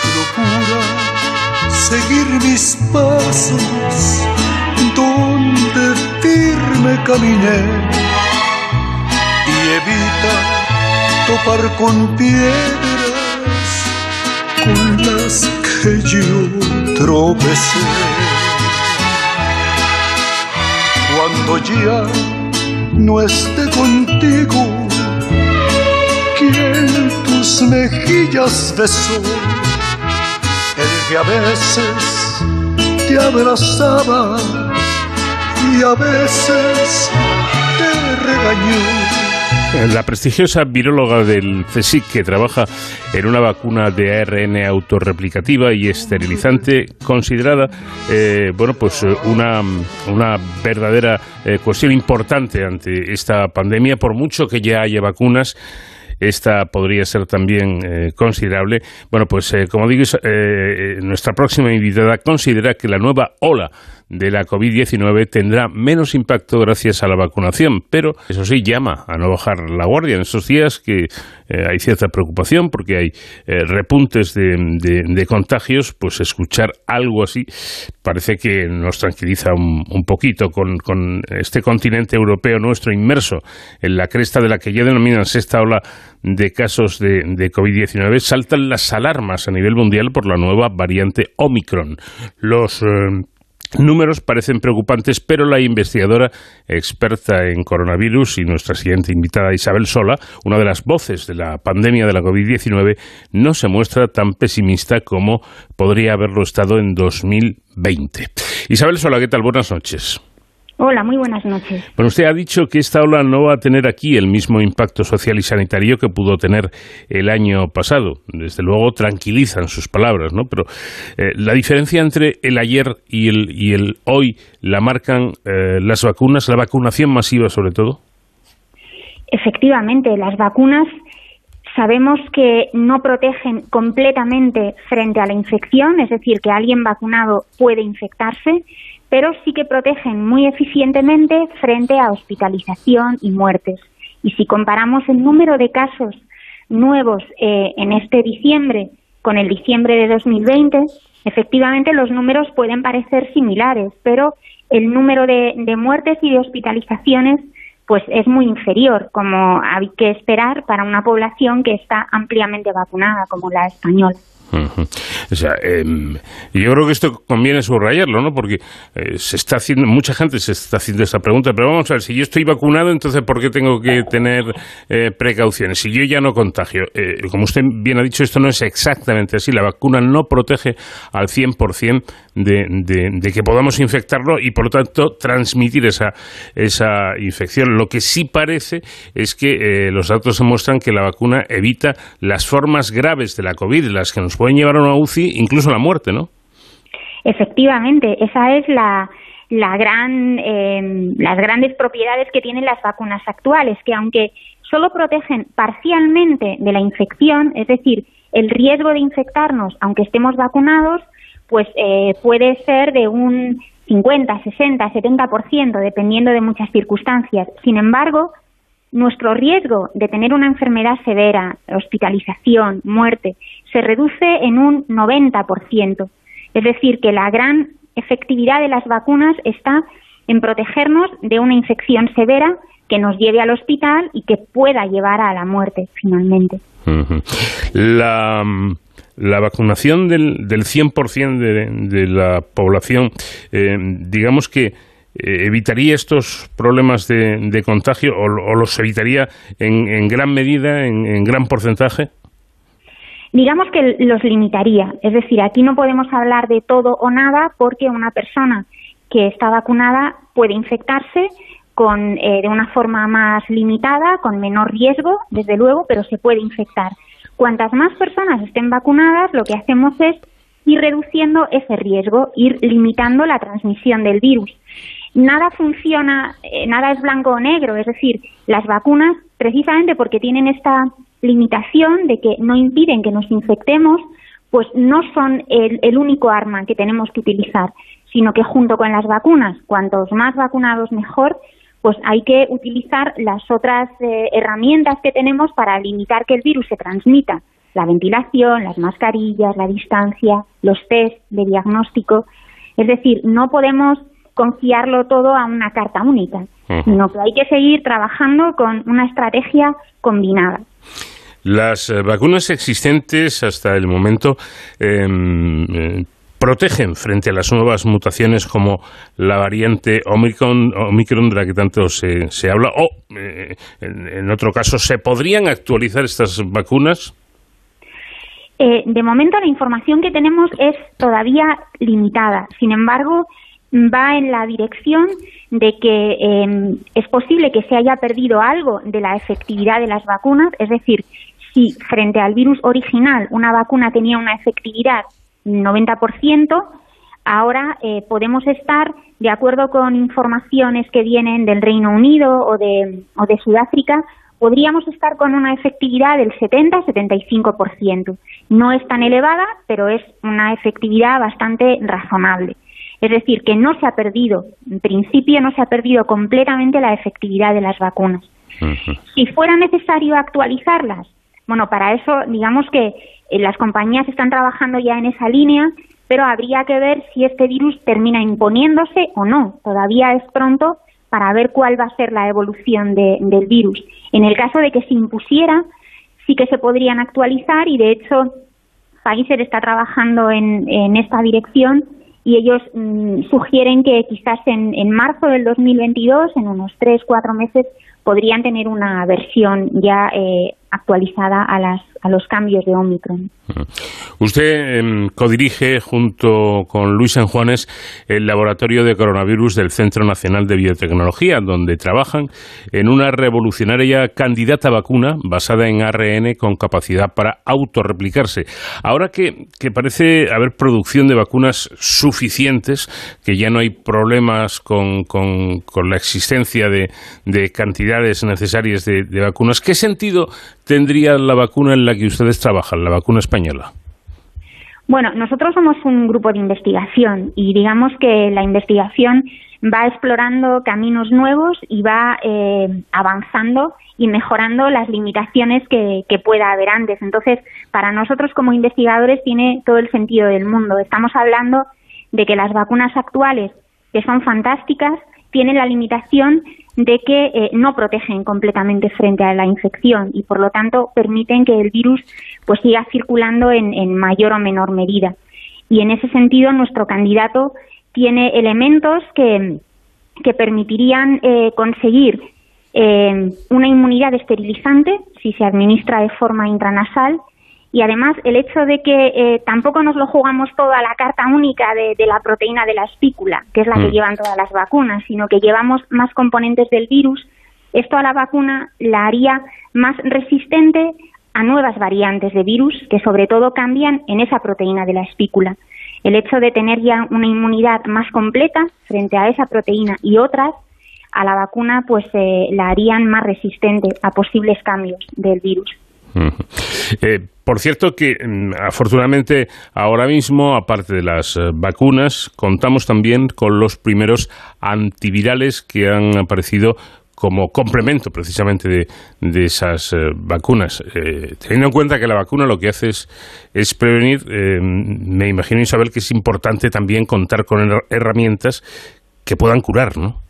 Procura seguir mis pasos donde firme caminé y evita topar con piedras con las que yo tropecé. Cuando ya no esté contigo, quien tus mejillas besó, el que a veces te abrazaba y a veces te regañó. La prestigiosa viróloga del CSIC que trabaja en una vacuna de ARN autorreplicativa y esterilizante considerada eh, bueno pues una, una verdadera eh, cuestión importante ante esta pandemia por mucho que ya haya vacunas esta podría ser también eh, considerable. Bueno, pues eh, como digo, eh, nuestra próxima invitada considera que la nueva ola de la COVID-19 tendrá menos impacto gracias a la vacunación, pero eso sí llama a no bajar la guardia en estos días que hay cierta preocupación porque hay repuntes de, contagios, pues escuchar algo así parece que nos tranquiliza un, un poquito con, con, este continente europeo nuestro inmerso en la cresta de la que ya denominan sexta ola de casos de, de COVID-19, saltan las alarmas a nivel mundial por la nueva variante Omicron. Los eh, números parecen preocupantes, pero la investigadora experta en coronavirus y nuestra siguiente invitada Isabel Sola, una de las voces de la pandemia de la COVID-19, no se muestra tan pesimista como podría haberlo estado en 2020. Isabel Sola, ¿qué tal? Buenas noches. Hola, muy buenas noches. Bueno, usted ha dicho que esta ola no va a tener aquí el mismo impacto social y sanitario que pudo tener el año pasado. Desde luego tranquilizan sus palabras, ¿no? Pero eh, la diferencia entre el ayer y el, y el hoy la marcan eh, las vacunas, la vacunación masiva sobre todo. Efectivamente, las vacunas sabemos que no protegen completamente frente a la infección, es decir, que alguien vacunado puede infectarse pero sí que protegen muy eficientemente frente a hospitalización y muertes. Y si comparamos el número de casos nuevos eh, en este diciembre con el diciembre de 2020, efectivamente los números pueden parecer similares, pero el número de, de muertes y de hospitalizaciones pues es muy inferior, como hay que esperar para una población que está ampliamente vacunada, como la española. O sea, eh, yo creo que esto conviene subrayarlo, ¿no? Porque eh, se está haciendo, mucha gente se está haciendo esta pregunta, pero vamos a ver, si yo estoy vacunado, entonces ¿por qué tengo que tener eh, precauciones? Si yo ya no contagio, eh, como usted bien ha dicho, esto no es exactamente así. La vacuna no protege al 100% de, de, de que podamos infectarlo y, por lo tanto, transmitir esa, esa infección. Lo que sí parece es que los datos demuestran que la vacuna evita las formas graves de la COVID, las que nos pueden llevar a una UCI, incluso la muerte, ¿no? Efectivamente, esa es la, la gran, eh, las grandes propiedades que tienen las vacunas actuales, que aunque solo protegen parcialmente de la infección, es decir, el riesgo de infectarnos, aunque estemos vacunados, pues eh, puede ser de un 50, 60, 70%, dependiendo de muchas circunstancias. Sin embargo, nuestro riesgo de tener una enfermedad severa, hospitalización, muerte, se reduce en un 90%. Es decir, que la gran efectividad de las vacunas está en protegernos de una infección severa que nos lleve al hospital y que pueda llevar a la muerte finalmente. La, la vacunación del, del 100% de, de la población, eh, digamos que eh, evitaría estos problemas de, contagio o, los evitaría en, gran medida, en, gran porcentaje? Digamos que los limitaría. Es decir, aquí no podemos hablar de todo o nada porque una persona que está vacunada puede infectarse con, eh, de una forma más limitada, con menor riesgo, desde luego, pero se puede infectar. Cuantas más personas estén vacunadas, lo que hacemos es ir reduciendo ese riesgo, ir limitando la transmisión del virus nada funciona, eh, nada es blanco o negro, es decir, las vacunas, precisamente porque tienen esta limitación de que no impiden que nos infectemos, pues no son el, único arma que tenemos que utilizar, sino que junto con las vacunas, cuantos más vacunados mejor, pues hay que utilizar las otras eh, herramientas que tenemos para limitar que el virus se transmita. La ventilación, las mascarillas, la distancia, los test de diagnóstico. Es decir, no podemos confiarlo todo a una carta única, sino que hay que seguir trabajando con una estrategia combinada. Las eh, vacunas existentes hasta el momento em, eh, protegen frente a las nuevas mutaciones como la variante Omicron, Omicron de la que tanto se, se habla, o eh, en, otro caso, ¿se podrían actualizar estas vacunas? de momento la información que tenemos es todavía limitada. Sin embargo, va en la dirección de que em, es posible que se haya perdido algo de la efectividad de las vacunas, es decir, si frente al virus original una vacuna tenía una efectividad 90%, ahora eh, podemos estar, de acuerdo con informaciones que vienen del Reino Unido o de, o de Sudáfrica, podríamos estar con una efectividad del 70-75%. No es tan elevada, pero es una efectividad bastante razonable. Es decir, que no se ha perdido, en principio no se ha perdido completamente la efectividad de las vacunas. Si fuera necesario actualizarlas, bueno, para eso digamos que eh, las compañías están trabajando ya en esa línea, pero habría que ver si este virus termina imponiéndose o no. Todavía es pronto para ver cuál va a ser la evolución del virus. En el caso de que se impusiera, sí que se podrían actualizar y de hecho Pfizer está trabajando en, en esta dirección y ellos mm, sugieren que quizás en, en marzo del 2022, en unos tres, cuatro meses, podrían tener una versión ya eh, actualizada a, las, a los cambios de Omicron. Usted em, codirige junto con Luis San Juanes el laboratorio de coronavirus del Centro Nacional de Biotecnología, donde trabajan en una revolucionaria candidata vacuna basada en ARN con capacidad para autorreplicarse. Ahora que, parece haber producción de vacunas suficientes, que ya no hay problemas con, con, la existencia de, de cantidades necesarias de, de vacunas, ¿qué sentido tendría la vacuna en la que ustedes trabajan, la vacuna española? Bueno, nosotros somos un grupo de investigación y digamos que la investigación va explorando caminos nuevos y va eh, avanzando y mejorando las limitaciones que, que, pueda haber antes. Entonces, para nosotros como investigadores tiene todo el sentido del mundo. Estamos hablando de que las vacunas actuales, que son fantásticas, tienen la limitación de que eh, no protegen completamente frente a la infección y por lo tanto permiten que el virus pues siga circulando en, mayor o menor medida. Y en ese sentido nuestro candidato tiene elementos que, que permitirían eh, conseguir eh, una inmunidad esterilizante si se administra de forma intranasal y además el hecho de que eh, tampoco nos lo jugamos todo a la carta única de, la proteína de la espícula, que es la que mm. llevan todas las vacunas, sino que llevamos más componentes del virus, esto a la vacuna la haría más resistente a nuevas variantes de virus que sobre todo cambian en esa proteína de la espícula. El hecho de tener ya una inmunidad más completa frente a esa proteína y otras a la vacuna pues eh, la harían más resistente a posibles cambios del virus. Eh, por cierto que mm, afortunadamente ahora mismo, aparte de las eh, vacunas, contamos también con los primeros antivirales que han aparecido como complemento precisamente de, esas eh, vacunas. teniendo en cuenta que la vacuna lo que hace es, prevenir, me imagino Isabel que es importante también contar con herramientas que puedan curar, ¿no?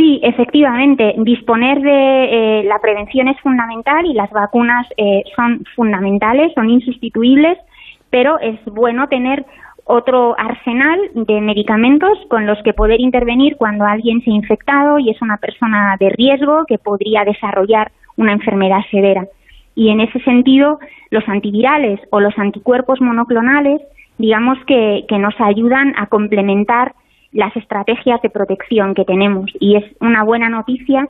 Sí, efectivamente. Disponer de eh, la prevención es fundamental y las vacunas eh, son fundamentales, son insustituibles, pero es bueno tener otro arsenal de medicamentos con los que poder intervenir cuando alguien se ha infectado y es una persona de riesgo que podría desarrollar una enfermedad severa. Y en ese sentido, los antivirales o los anticuerpos monoclonales, digamos que nos ayudan a complementar las estrategias de protección que tenemos. Y es una buena noticia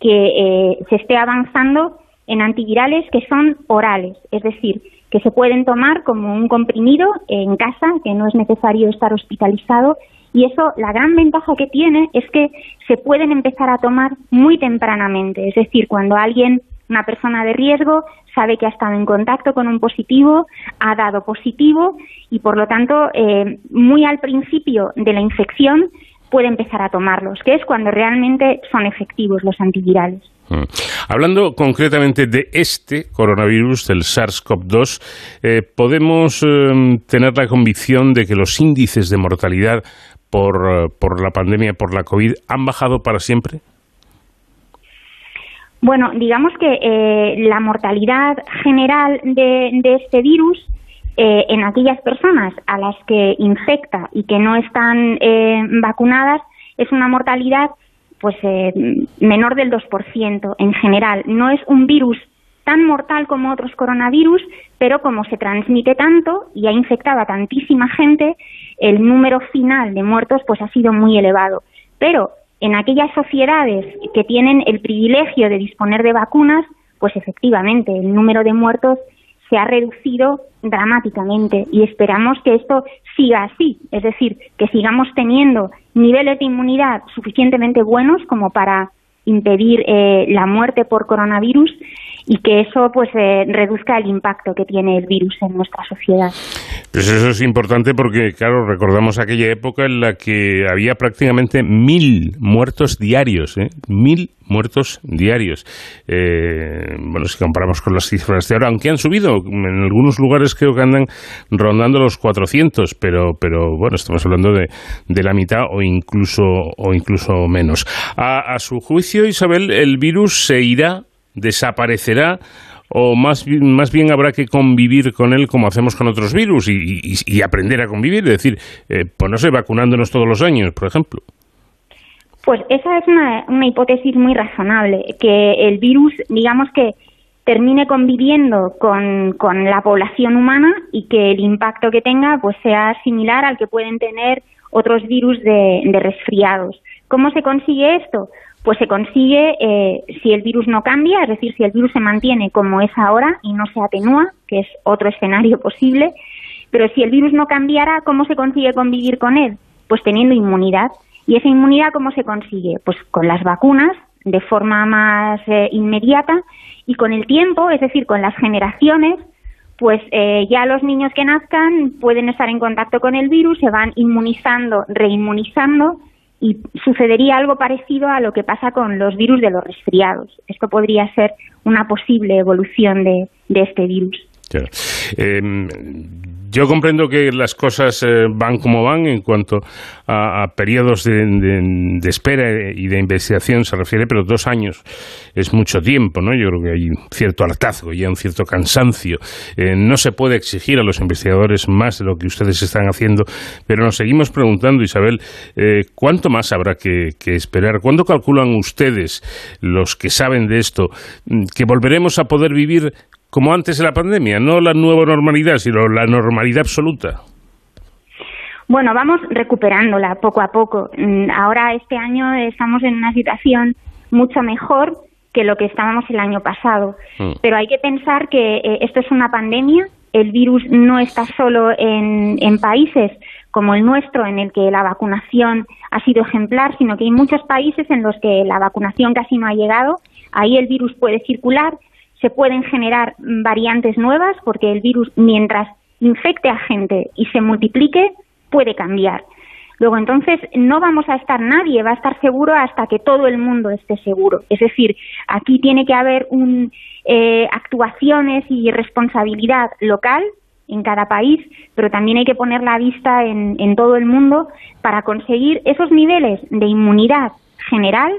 que eh, se esté avanzando en antivirales que son orales, es decir, que se pueden tomar como un comprimido en casa, que no es necesario estar hospitalizado. Y eso, la gran ventaja que tiene es que se pueden empezar a tomar muy tempranamente, es decir, cuando alguien, una persona de riesgo, sabe que ha estado en contacto con un positivo, ha dado positivo y, por lo tanto, eh, muy al principio de la infección puede empezar a tomarlos, que es cuando realmente son efectivos los antivirales. Mm. Hablando concretamente de este coronavirus, del SARS-CoV-2, eh, ¿podemos eh, tener la convicción de que los índices de mortalidad por, por la pandemia, por la COVID, han bajado para siempre? Bueno, digamos que la mortalidad general de, este virus en aquellas personas a las que infecta y que no están vacunadas es una mortalidad pues eh, menor del 2% en general. No es un virus tan mortal como otros coronavirus, pero como se transmite tanto y ha infectado a tantísima gente, el número final de muertos pues ha sido muy elevado. Pero en aquellas sociedades que tienen el privilegio de disponer de vacunas, pues efectivamente el número de muertos se ha reducido dramáticamente y esperamos que esto siga así, es decir, que sigamos teniendo niveles de inmunidad suficientemente buenos como para impedir eh, la muerte por coronavirus y que eso pues eh, reduzca el impacto que tiene el virus en nuestra sociedad. Pues eso es importante porque, claro, recordamos aquella época en la que había prácticamente mil muertos diarios, ¿eh? mil muertos diarios. Eh, bueno, si comparamos con las cifras de ahora, aunque han subido, en algunos lugares creo que andan rondando los 400, pero, pero bueno, estamos hablando de, de la mitad o incluso, o incluso menos. A, a su juicio, Isabel, el virus se irá desaparecerá o más, más bien habrá que convivir con él como hacemos con otros virus y, aprender a convivir, es decir, eh, pues vacunándonos todos los años, por ejemplo. Pues esa es una, una hipótesis muy razonable, que el virus, digamos que termine conviviendo con, con, la población humana y que el impacto que tenga pues sea similar al que pueden tener otros virus de resfriados. ¿Cómo se consigue esto? Pues se consigue eh, si el virus no cambia, es decir, si el virus se mantiene como es ahora y no se atenúa, que es otro escenario posible, pero si el virus no cambiara, ¿cómo se consigue convivir con él? Pues teniendo inmunidad. ¿Y esa inmunidad cómo se consigue? Pues con las vacunas, de forma más eh, inmediata, y con el tiempo, es decir, con las generaciones, pues eh, ya los niños que nazcan pueden estar en contacto con el virus, se van inmunizando, reinmunizando, y sucedería algo parecido a lo que pasa con los virus de los resfriados. Esto podría ser una posible evolución de, este virus. Em, yo comprendo que las cosas eh, van como van en cuanto a, periodos de, espera y de investigación se refiere, pero dos años es mucho tiempo, ¿no? Yo creo que hay un cierto hartazgo, y un cierto cansancio. Eh, no se puede exigir a los investigadores más de lo que ustedes están haciendo, pero nos seguimos preguntando, Isabel, eh, ¿cuánto más habrá que, que esperar? ¿Cuándo calculan ustedes, los que saben de esto, que volveremos a poder vivir como antes de la pandemia, no la nueva normalidad, sino la normalidad absoluta. Bueno, vamos recuperándola poco a poco. Mm, ahora este año estamos en una situación mucho mejor que lo que estábamos el año pasado. Mm. Pero hay que pensar que eh, esto es una pandemia, el virus no está solo en, en países como el nuestro, en el que la vacunación ha sido ejemplar, sino que hay muchos países en los que la vacunación casi no ha llegado. Ahí el virus puede circular se pueden generar variantes nuevas porque el virus, mientras infecte a gente y se multiplique, puede cambiar. Luego, entonces, no vamos a estar nadie, va a estar seguro hasta que todo el mundo esté seguro. Es decir, aquí tiene que haber un, eh, actuaciones y responsabilidad local en cada país, pero también hay que poner la vista en, en todo el mundo para conseguir esos niveles de inmunidad general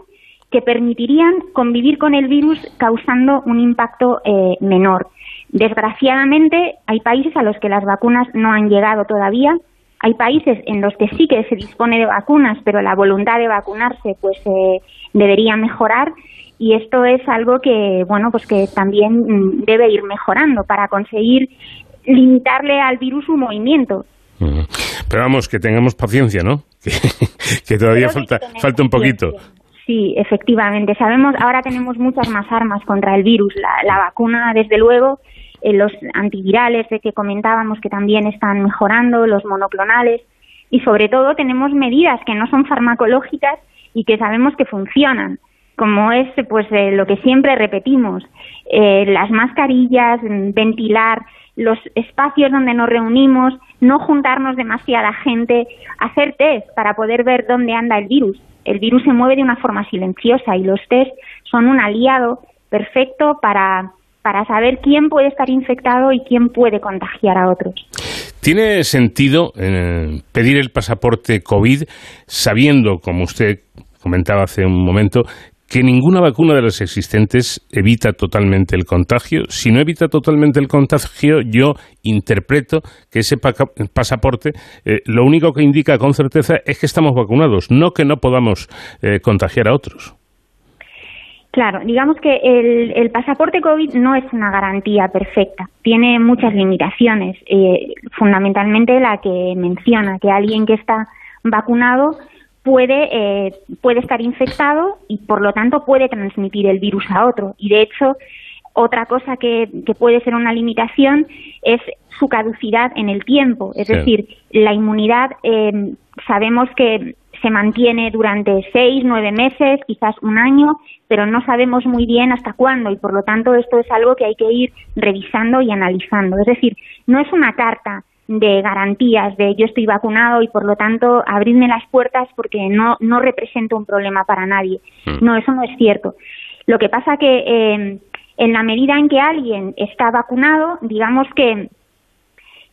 que permitirían convivir con el virus causando un impacto eh, menor. Desgraciadamente, hay países a los que las vacunas no han llegado todavía. Hay países en los que sí que se dispone de vacunas, pero la voluntad de vacunarse pues eh, debería mejorar y esto es algo que bueno pues que también mm, debe ir mejorando para conseguir limitarle al virus su movimiento. Pero vamos, que tengamos paciencia, ¿no? Que, todavía falta, falta un poquito. Sí, efectivamente. Sabemos, ahora tenemos muchas más armas contra el virus. La, vacuna, desde luego, eh, los antivirales de que comentábamos que también están mejorando, los monoclonales y sobre todo tenemos medidas que no son farmacológicas y que sabemos que funcionan como es pues eh, lo que siempre repetimos eh, las mascarillas ventilar los espacios donde nos reunimos no juntarnos demasiada gente hacer test para poder ver dónde anda el virus el virus se mueve de una forma silenciosa y los test son un aliado perfecto para para saber quién puede estar infectado y quién puede contagiar a otros. ¿Tiene sentido eh, pedir el pasaporte COVID sabiendo, como usted comentaba hace un momento, que ninguna vacuna de las existentes evita totalmente el contagio. Si no evita totalmente el contagio, yo interpreto que ese pasaporte eh, lo único que indica con certeza es que estamos vacunados, no que no podamos eh, contagiar a otros. Claro, digamos que el, el, pasaporte COVID no es una garantía perfecta, tiene muchas limitaciones, eh, fundamentalmente la que menciona, que alguien que está vacunado puede, eh, puede estar infectado y por lo tanto puede transmitir el virus a otro. Y de hecho, otra cosa que, que puede ser una limitación es su caducidad en el tiempo. Es decir, la inmunidad eh, sabemos que se mantiene durante seis, nueve meses, quizás un año, pero no sabemos muy bien hasta cuándo y por lo tanto esto es algo que hay que ir revisando y analizando. Es decir, no es una carta de garantías de yo estoy vacunado y por lo tanto abridme las puertas porque no, no represento un problema para nadie. Mm. No, eso no es cierto. Lo que pasa que eh, en la medida en que alguien está vacunado, digamos que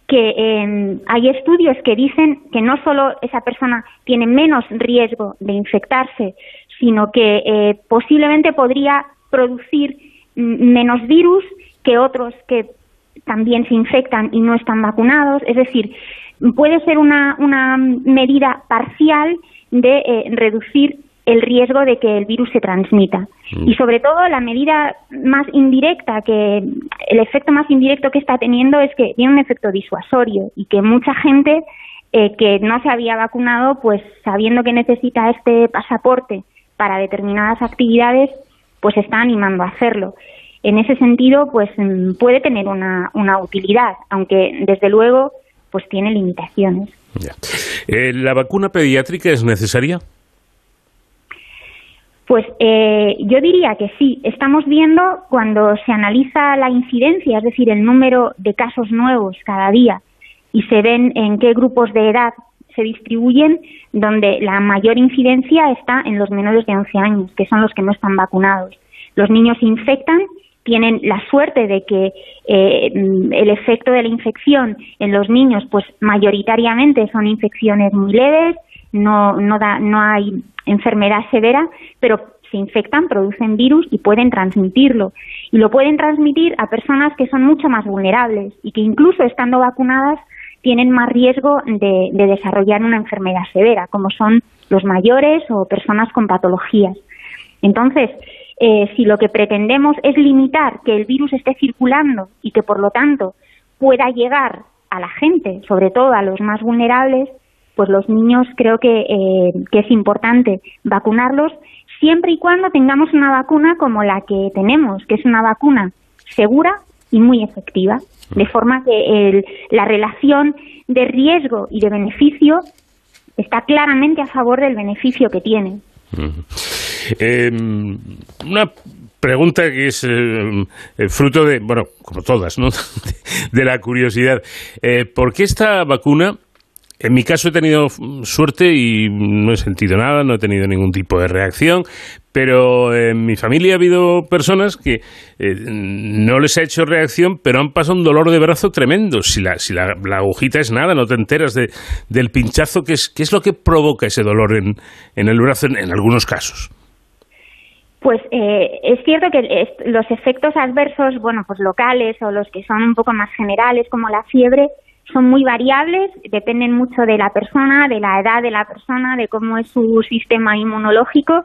que eh, hay estudios que dicen que no solo esa persona tiene menos riesgo de infectarse, sino que eh, posiblemente podría producir menos virus que otros que también se infectan y no están vacunados. Es decir, puede ser una, una medida parcial de eh, reducir el riesgo de que el virus se transmita. Mm. Y sobre todo la medida más indirecta, que el efecto más indirecto que está teniendo es que tiene un efecto disuasorio y que mucha gente eh, que no se había vacunado, pues sabiendo que necesita este pasaporte para determinadas actividades, pues está animando a hacerlo en ese sentido, pues mm, puede tener una, una utilidad, aunque desde luego, pues tiene limitaciones. Eh, ¿La vacuna pediátrica es necesaria? Pues eh, yo diría que sí. Estamos viendo cuando se analiza la incidencia, es decir, el número de casos nuevos cada día, y se ven en qué grupos de edad se distribuyen, donde la mayor incidencia está en los menores de 11 años, que son los que no están vacunados. Los niños se infectan tienen la suerte de que eh, el efecto de la infección en los niños, pues mayoritariamente son infecciones muy leves, no, no, da, no hay enfermedad severa, pero se infectan, producen virus y pueden transmitirlo. Y lo pueden transmitir a personas que son mucho más vulnerables y que incluso estando vacunadas tienen más riesgo de desarrollar una enfermedad severa, como son los mayores o personas con patologías. Entonces, eh, si lo que pretendemos es limitar que el virus esté circulando y que por lo tanto pueda llegar a la gente, sobre todo a los más vulnerables, pues los niños creo que, eh, que es importante vacunarlos siempre y cuando tengamos una vacuna como la que tenemos, que es una vacuna segura y muy efectiva, de forma que el, la relación de riesgo y de beneficio está claramente a favor del beneficio que tiene. Eh, una pregunta que es eh, fruto de, bueno, como todas, ¿no? de la curiosidad. Eh, ¿Por qué esta vacuna en mi caso he tenido suerte y no he sentido nada, no he tenido ningún tipo de reacción, pero en mi familia ha habido personas que eh, no les ha hecho reacción, pero han pasado un dolor de brazo tremendo. Si la, si la, agujita es nada, no te enteras de, del pinchazo, ¿qué es, qué es lo que provoca ese dolor en el brazo en algunos casos? Pues eh, es cierto que los efectos adversos, bueno, pues locales o los que son un poco más generales, como la fiebre, son muy variables, dependen mucho de la persona, de la edad de la persona, de cómo es su sistema inmunológico.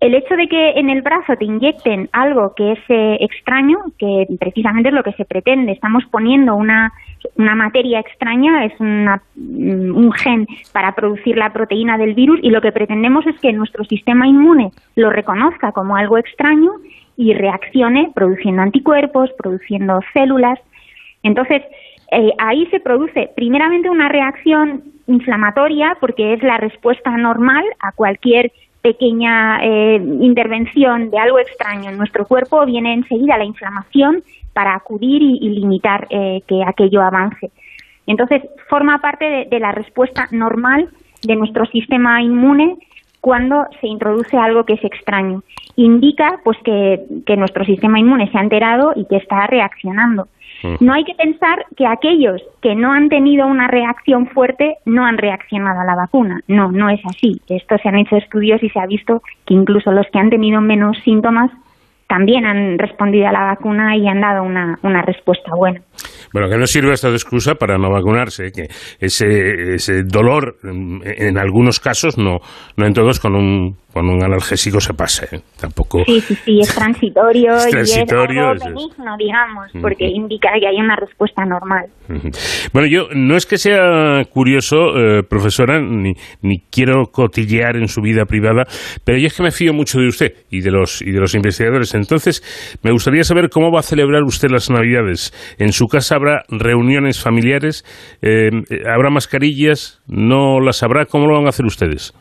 El hecho de que en el brazo te inyecten algo que es eh, extraño, que precisamente es lo que se pretende, estamos poniendo una, una materia extraña, es una, mm, un gen para producir la proteína del virus y lo que pretendemos es que nuestro sistema inmune lo reconozca como algo extraño y reaccione produciendo anticuerpos, produciendo células. Entonces, eh, ahí se produce primeramente una reacción inflamatoria porque es la respuesta normal a cualquier pequeña eh, intervención de algo extraño en nuestro cuerpo, viene enseguida la inflamación para acudir y, limitar eh, que aquello avance. Entonces, forma parte de, la respuesta normal de nuestro sistema inmune cuando se introduce algo que es extraño. Indica pues que nuestro sistema inmune se ha enterado y que está reaccionando. No hay que pensar que aquellos que no han tenido una reacción fuerte no han reaccionado a la vacuna. No, no es así. Esto se han hecho estudios y se ha visto que incluso los que han tenido menos síntomas también han respondido a la vacuna y han dado una, una respuesta buena. Bueno, que no sirve esto de excusa para no vacunarse, que ese, ese dolor en, algunos casos, no, no en todos, con un, con un analgésico se pasa, ¿eh? tampoco. Sí, sí, sí, es transitorio, y es algo benigno, digamos, porque indica que hay una respuesta normal. Bueno, yo no es que sea curioso, eh, profesora, ni, ni quiero cotillear en su vida privada, pero yo es que me fío mucho de usted y de los, y de los investigadores. Entonces, me gustaría saber cómo va a celebrar usted las Navidades. En su casa habrá reuniones familiares, eh, habrá mascarillas, no las habrá, ¿cómo lo van a hacer ustedes?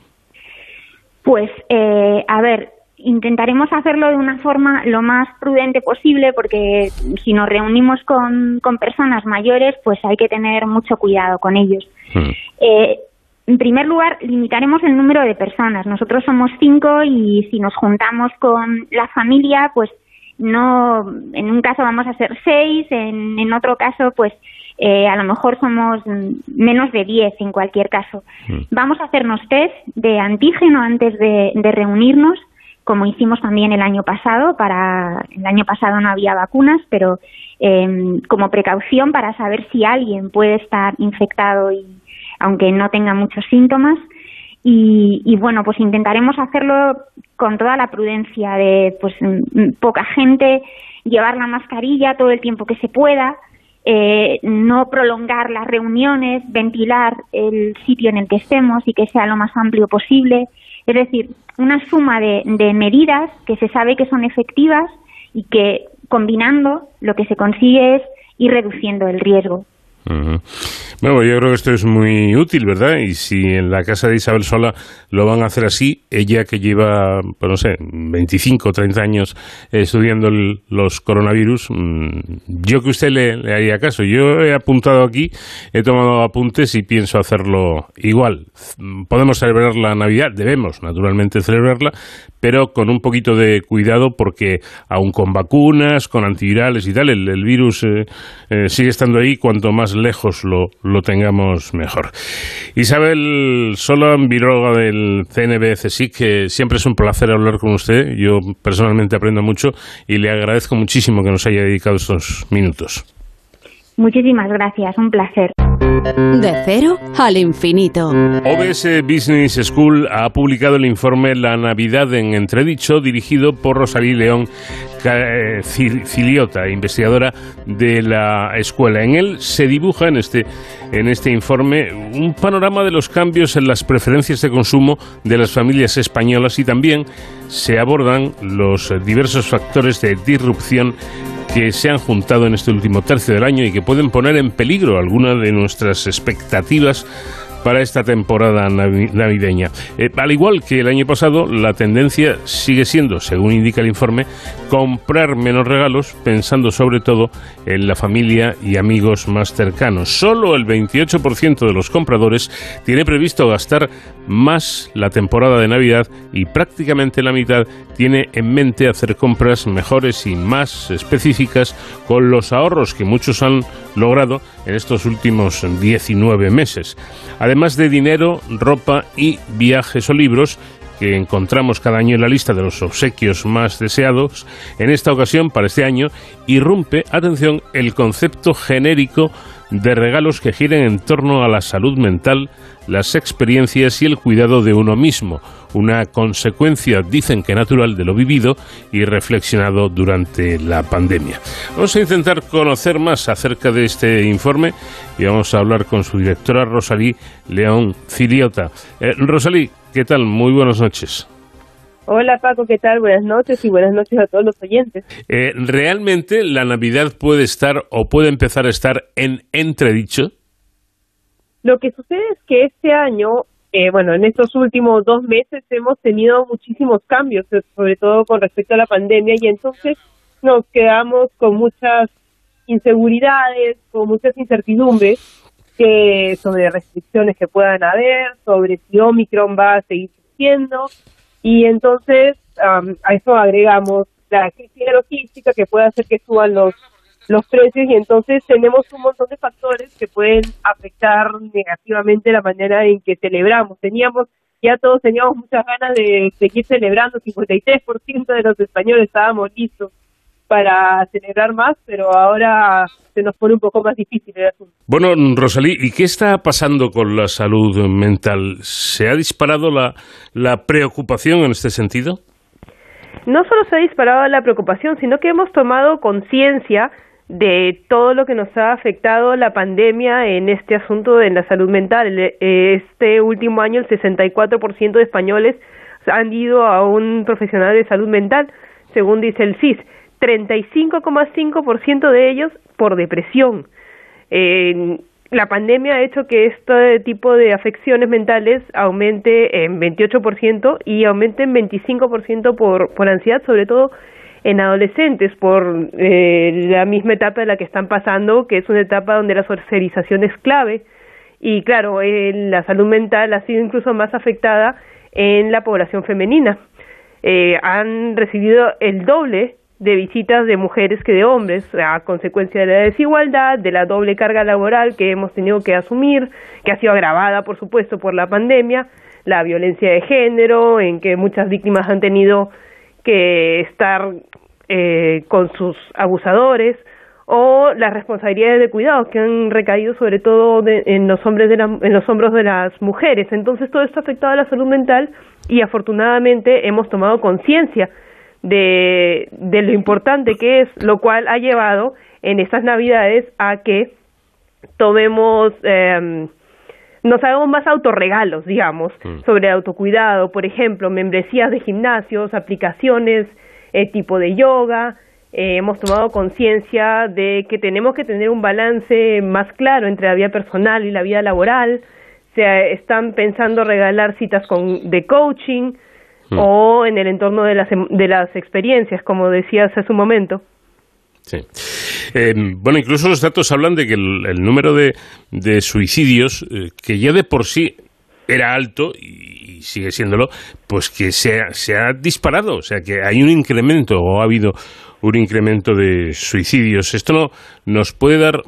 Pues, eh, a ver, intentaremos hacerlo de una forma lo más prudente posible porque si nos reunimos con, con personas mayores, pues hay que tener mucho cuidado con ellos. Hmm. Eh, en primer lugar, limitaremos el número de personas. Nosotros somos cinco y si nos juntamos con la familia, pues no, en un caso vamos a ser seis, en, en otro caso, pues eh, a lo mejor somos menos de 10 en cualquier caso. Mm. Vamos a hacernos test de antígeno antes de, reunirnos, como hicimos también el año pasado. Para el año pasado no había vacunas, pero em, como precaución para saber si alguien puede estar infectado y aunque no tenga muchos síntomas. Y, y, bueno, pues intentaremos hacerlo con toda la prudencia de pues poca gente, llevar la mascarilla todo el tiempo que se pueda, eh, no prolongar las reuniones, ventilar el sitio en el que estemos y que sea lo más amplio posible. Es decir, una suma de, de medidas que se sabe que son efectivas y que combinando lo que se consigue es ir reduciendo el riesgo. Bueno, yo creo que esto es muy útil, ¿verdad? Y si en la casa de Isabel Sola lo van a hacer así, ella que lleva, pues no sé, 25 o 30 años estudiando los coronavirus, mm, yo que usted le, haría caso. Yo he apuntado aquí, he tomado apuntes y pienso hacerlo igual. Podemos celebrar la Navidad, debemos naturalmente celebrarla, pero con un poquito de cuidado porque aun con vacunas, con antivirales y tal, el, virus eh, eh, sigue estando ahí. Cuanto más lejos lo lo tengamos mejor. Isabel Solán, viróloga del CNB CSIC, que siempre es un placer hablar con usted. Yo personalmente aprendo mucho y le agradezco muchísimo que nos haya dedicado estos minutos. Muchísimas gracias, un placer. De cero al infinito. OBS Business School ha publicado el informe La Navidad en Entredicho, dirigido por Rosalí León Ciliota, investigadora de la escuela. En él se dibuja en este, en este informe un panorama de los cambios en las preferencias de consumo de las familias españolas y también se abordan los diversos factores de disrupción que se han juntado en este último tercio del año y que pueden poner en peligro algunas de nuestras expectativas para esta temporada navideña. Eh, al igual que el año pasado, la tendencia sigue siendo, según indica el informe, comprar menos regalos, pensando sobre todo en la familia y amigos más cercanos. Solo el 28% de los compradores tiene previsto gastar más la temporada de Navidad y prácticamente la mitad tiene en mente hacer compras mejores y más específicas con los ahorros que muchos han logrado en estos últimos 19 meses. De dinero, ropa y viajes o libros, que encontramos cada año en la lista de los obsequios más deseados, en esta ocasión, para este año, irrumpe, atención, el concepto genérico de regalos que giren en torno a la salud mental, las experiencias y el cuidado de uno mismo, una consecuencia, dicen que natural, de lo vivido y reflexionado durante la pandemia. Vamos a intentar conocer más acerca de este informe y vamos a hablar con su directora Rosalí León Ciliota. Eh, Rosalí, ¿qué tal? Muy buenas noches. Hola Paco, ¿qué tal? Buenas noches y buenas noches a todos los oyentes. Eh, ¿Realmente la Navidad puede estar o puede empezar a estar en entredicho? Lo que sucede es que este año, eh, bueno, en estos últimos dos meses hemos tenido muchísimos cambios, eh, sobre todo con respecto a la pandemia, y entonces nos quedamos con muchas inseguridades, con muchas incertidumbres que sobre restricciones que puedan haber, sobre si Omicron va a seguir siendo, y entonces a eso agregamos la crisis logística que puede hacer que suban los los precios y entonces tenemos un montón de factores que pueden afectar negativamente la manera en que celebramos. Teníamos, ya todos teníamos muchas ganas de seguir celebrando, 53% de los españoles estábamos listos para celebrar más, pero ahora se nos pone un poco más difícil el asunto. Bueno, Rosalí, ¿y qué está pasando con la salud mental? ¿Se ha disparado la, la preocupación en este sentido? No solo se ha disparado la preocupación, sino que hemos tomado conciencia de todo lo que nos ha afectado la pandemia en este asunto de la salud mental. Este último año el 64% de españoles han ido a un profesional de salud mental, según dice el CIS. 35,5% de ellos por depresión. la pandemia ha hecho que este tipo de afecciones mentales aumente en 28% y aumente en 25% por, por ansiedad, sobre todo en adolescentes por eh, la misma etapa en la que están pasando, que es una etapa donde la socialización es clave. Y claro, la salud mental ha sido incluso más afectada en la población femenina. Eh, han recibido el doble de visitas de mujeres que de hombres a consecuencia de la desigualdad, de la doble carga laboral que hemos tenido que asumir, que ha sido agravada, por supuesto, por la pandemia, la violencia de género, en que muchas víctimas han tenido que estar eh, con sus abusadores o las responsabilidades de cuidado que han recaído sobre todo en los hombres de en los hombros de las mujeres. Entonces todo esto ha afectado a la salud mental y afortunadamente hemos tomado conciencia de, de lo importante que es lo cual ha llevado en estas navidades a que tomemos eh, nos hagamos más autorregalos, digamos, mm. sobre autocuidado, por ejemplo, membresías de gimnasios, aplicaciones eh, tipo de yoga. Eh, hemos tomado conciencia de que tenemos que tener un balance más claro entre la vida personal y la vida laboral. Se están pensando regalar citas con, de coaching mm. o en el entorno de las, em, de las experiencias, como decías hace un momento. Sí. Eh, bueno, incluso los datos hablan de que el, número de, de suicidios, eh, que ya de por sí era alto y, sigue siéndolo, pues que se ha, se ha disparado, o sea que hay un incremento o ha habido un incremento de suicidios. Esto no nos puede dar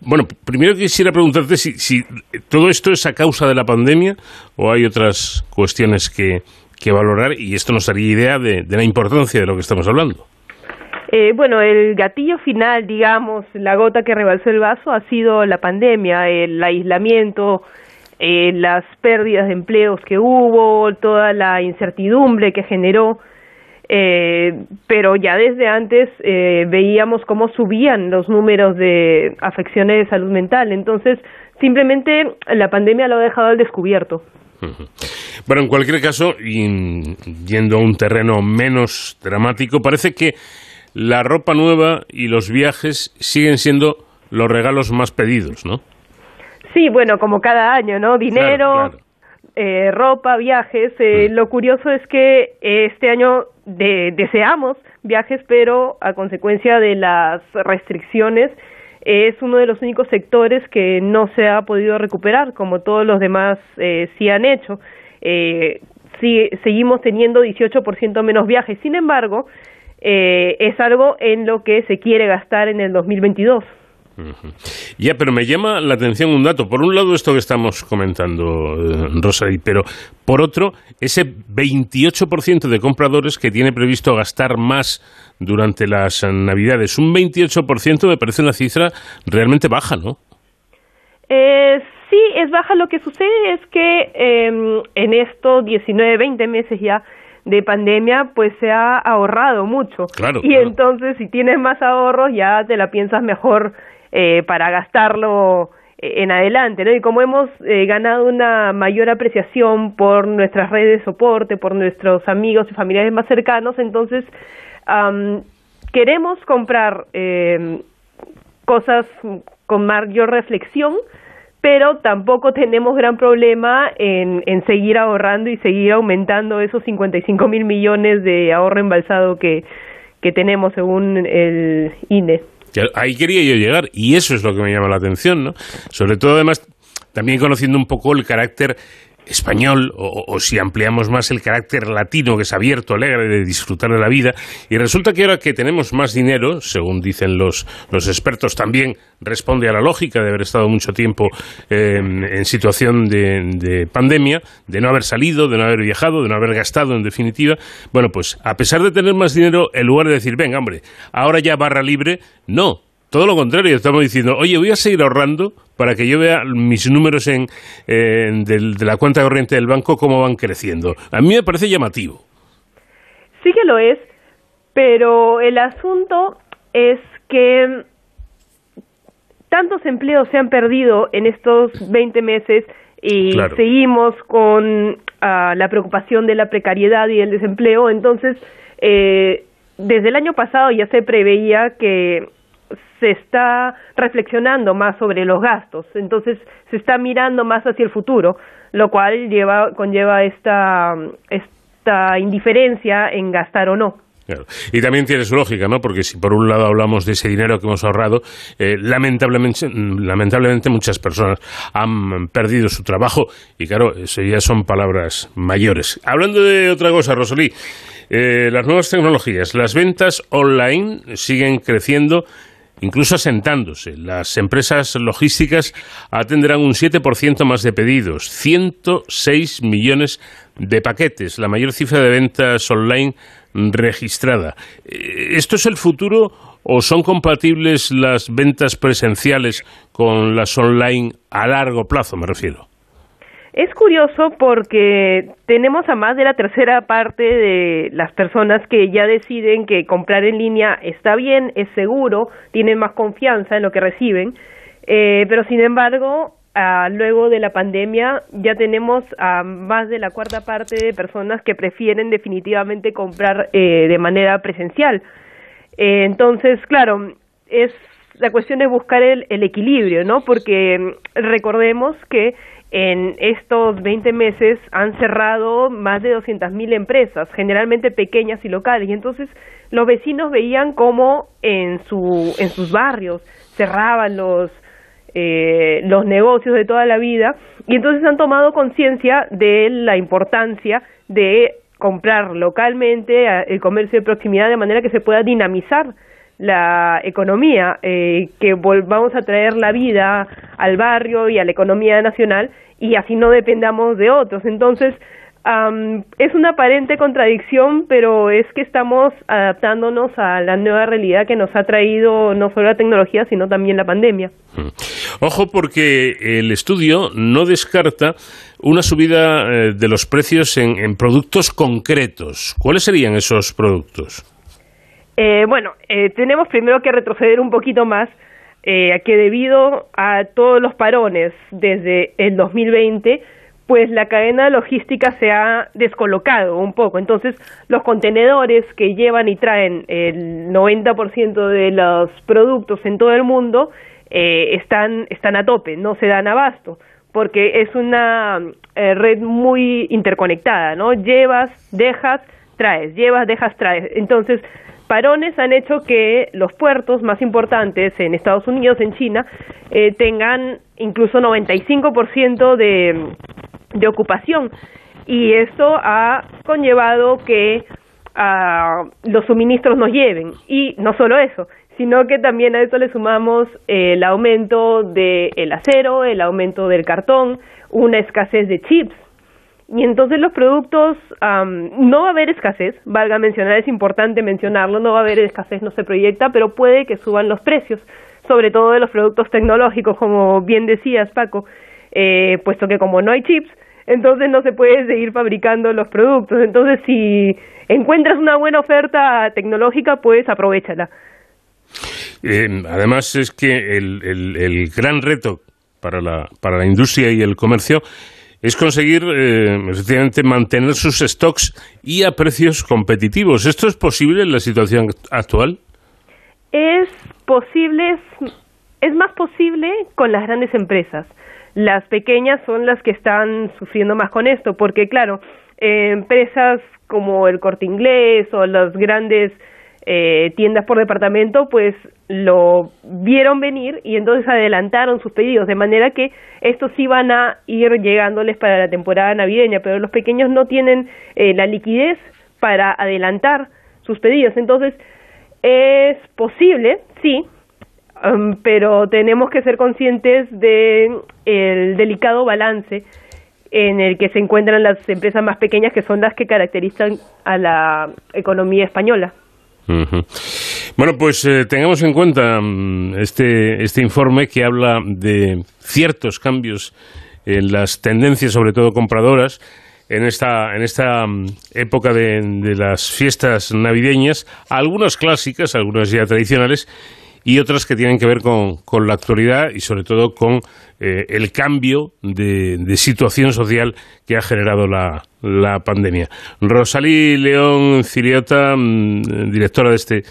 bueno, primero quisiera preguntarte si, si, todo esto es a causa de la pandemia o hay otras cuestiones que, que valorar y esto nos daría idea de, de, la importancia de lo que estamos hablando. Eh, bueno, el gatillo final, digamos, la gota que rebalsó el vaso ha sido la pandemia, el aislamiento, eh, las pérdidas de empleos que hubo, toda la incertidumbre que generó, eh, pero ya desde antes eh, veíamos cómo subían los números de afecciones de salud mental. Entonces, simplemente la pandemia lo ha dejado al descubierto. Bueno, en cualquier caso, y yendo a un terreno menos dramático, parece que la ropa nueva y los viajes siguen siendo los regalos más pedidos, ¿no? Sí, bueno, como cada año, ¿no? Dinero, Eh, ropa, viajes. Eh, mm. Lo curioso es que este año deseamos viajes, pero a consecuencia de las restricciones es uno de los únicos sectores que no se ha podido recuperar, como todos los demás eh, sí han hecho. Eh, sí, seguimos teniendo 18% menos viajes. Sin embargo, eh, es algo en lo que se quiere gastar en el 2022. Ujú. Ya, pero me llama la atención un dato. Por un lado, esto que estamos comentando, eh, Rosalie, pero por otro, ese 28% de compradores que tiene previsto gastar más durante las Navidades. Un 28% me parece una cifra realmente baja, ¿no? Eh, sí, es baja. Lo que sucede es que eh, en estos 19, 20 meses ya de pandemia, pues se ha ahorrado mucho. Claro, y claro. entonces, si tienes más ahorros, ya te la piensas mejor eh, para gastarlo eh, en adelante, ¿no? Y como hemos eh, ganado una mayor apreciación por nuestras redes de soporte, por nuestros amigos y familiares más cercanos, entonces am, queremos comprar eh, cosas con mayor reflexión, pero tampoco tenemos gran problema en, en seguir ahorrando y seguir aumentando esos 55 mil millones de ahorro embalsado que, que tenemos según el INE. Que ahí quería yo llegar y eso es lo que me llama la atención, ¿no? Sobre todo, además, también conociendo un poco el carácter español o, si ampliamos más el carácter latino que es abierto, alegre de disfrutar de la vida y resulta que ahora que tenemos más dinero, según dicen los, los expertos, también responde a la lógica de haber estado mucho tiempo eh, en situación de, de pandemia, de no haber salido, de no haber viajado, de no haber gastado en definitiva. Bueno, pues a pesar de tener más dinero, en lugar de decir, venga hombre, ahora ya barra libre, no, todo lo contrario, estamos diciendo, oye, voy a seguir ahorrando para que yo vea mis números en, en del- de la cuenta corriente del banco cómo van creciendo. A mí me parece llamativo. Sí que lo es, pero el asunto es que tantos empleos se han perdido en estos 20 meses y Claro. seguimos con ah, la preocupación de la precariedad y el desempleo. Entonces, eh, desde el año pasado ya se preveía que se está reflexionando más sobre los gastos, entonces se está mirando más hacia el futuro, lo cual lleva conlleva esta indiferencia en gastar o no. Y también tiene su lógica, ¿no? Porque si por un lado hablamos de ese dinero que hemos ahorrado, eh, lamentablemente, lamentablemente muchas personas han perdido su trabajo y claro, eso ya son palabras mayores. Hablando de otra cosa, Rosalí, eh, las nuevas tecnologías, las ventas online siguen creciendo incluso asentándose. Las empresas logísticas atenderán un 7% más de pedidos, 106 millones de paquetes, la mayor cifra de ventas online registrada. Eh, ¿Esto es el futuro o son compatibles las ventas presenciales con las online a largo plazo, me refiero? Es curioso porque tenemos a más de la tercera parte de las personas que ya deciden que comprar en línea está bien, es seguro, tienen más confianza en lo que reciben, eh, pero sin embargo, ah, luego de la pandemia ya tenemos a más de la cuarta parte de personas que prefieren definitivamente comprar eh, de manera presencial. Eh, entonces, claro, es la cuestión es buscar el, el equilibrio, ¿no? Porque recordemos que en estos 20 meses han cerrado más de 200.000 empresas, generalmente pequeñas y locales, y entonces los vecinos veían cómo en, su, en sus barrios cerraban los, eh, los negocios de toda la vida, y entonces han tomado conciencia de la importancia de comprar localmente el comercio de proximidad de manera que se pueda dinamizar la economía, eh, que volvamos a traer la vida al barrio y a la economía nacional y así no dependamos de otros. Entonces, es una aparente contradicción, pero es que estamos adaptándonos a la nueva realidad que nos ha traído no solo la tecnología, sino también la pandemia. Ojo porque el estudio no descarta una subida eh, de los precios en productos concretos. ¿Cuáles serían esos productos? Eh, bueno, eh, tenemos primero que retroceder un poquito más, eh, que debido a todos los parones desde el 2020, pues la cadena logística se ha descolocado un poco. Entonces, los contenedores que llevan y traen el 90% de los productos en todo el mundo eh, están, están a tope, no se dan abasto, porque es una eh, red muy interconectada, ¿no? Llevas, dejas, traes, llevas, dejas, traes. Entonces, parones han hecho que los puertos más importantes en Estados Unidos, en China, eh, tengan incluso 95% de, de ocupación. Y eso ha conllevado que ah, los suministros nos lleven. Y no solo eso, sino que también a eso le sumamos el aumento del acero, el aumento del cartón, una escasez de chips. Y entonces los productos, no va a haber escasez, valga mencionar, es importante mencionarlo, no va a haber escasez, no se proyecta, pero puede que suban los precios, sobre todo de los productos tecnológicos, como bien decías, Paco, eh, puesto que como no hay chips, entonces no se puede seguir fabricando los productos. Entonces, si encuentras una buena oferta tecnológica, pues aprovechala. Eh, además, es que el, el, gran reto para la, para la industria y el comercio es conseguir eh, efectivamente mantener sus stocks y a precios competitivos. ¿Esto es posible en la situación actual? Es posible, es más posible con las grandes empresas. Las pequeñas son las que están sufriendo más con esto, porque claro, eh, empresas como el Corte Inglés o las grandes eh, tiendas por departamento, pues lo vieron venir y entonces adelantaron sus pedidos, de manera que estos iban a ir llegándoles para la temporada navideña, pero los pequeños no tienen eh, la liquidez para adelantar sus pedidos. Entonces, es posible, sí, um, pero tenemos que ser conscientes de el delicado balance en el que se encuentran las empresas más pequeñas que son las que caracterizan a la economía española. Bueno, pues eh, tengamos en cuenta mm, este, este informe que habla de ciertos cambios en las tendencias, sobre todo compradoras, en esta, en esta mm, época de, de las fiestas navideñas, algunas clásicas, algunas ya tradicionales, y otras que tienen que ver con, con la actualidad y sobre todo con eh, el cambio de, situación social que ha generado la, la pandemia. Rosalí León Ciriota, mm, directora de este,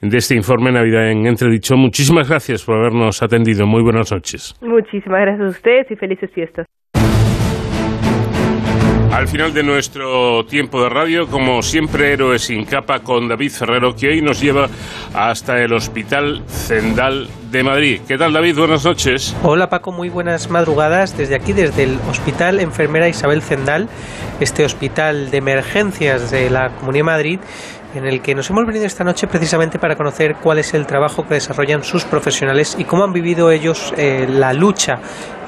de este informe Navidad en Entredicho, muchísimas gracias por habernos atendido. Muy buenas noches. Muchísimas gracias a ustedes y felices fiestas. Al final de nuestro tiempo de radio, como siempre, Héroes sin capa con David Ferrero, que hoy nos lleva hasta el Hospital Zendal de Madrid. ¿Qué tal, David? Buenas noches. Hola, Paco. Muy buenas madrugadas. Desde aquí, desde el Hospital Enfermera Isabel Zendal, este hospital de emergencias de la Comunidad de Madrid, en el que nos hemos venido esta noche precisamente para conocer cuál es el trabajo que desarrollan sus profesionales y cómo han vivido ellos eh, la lucha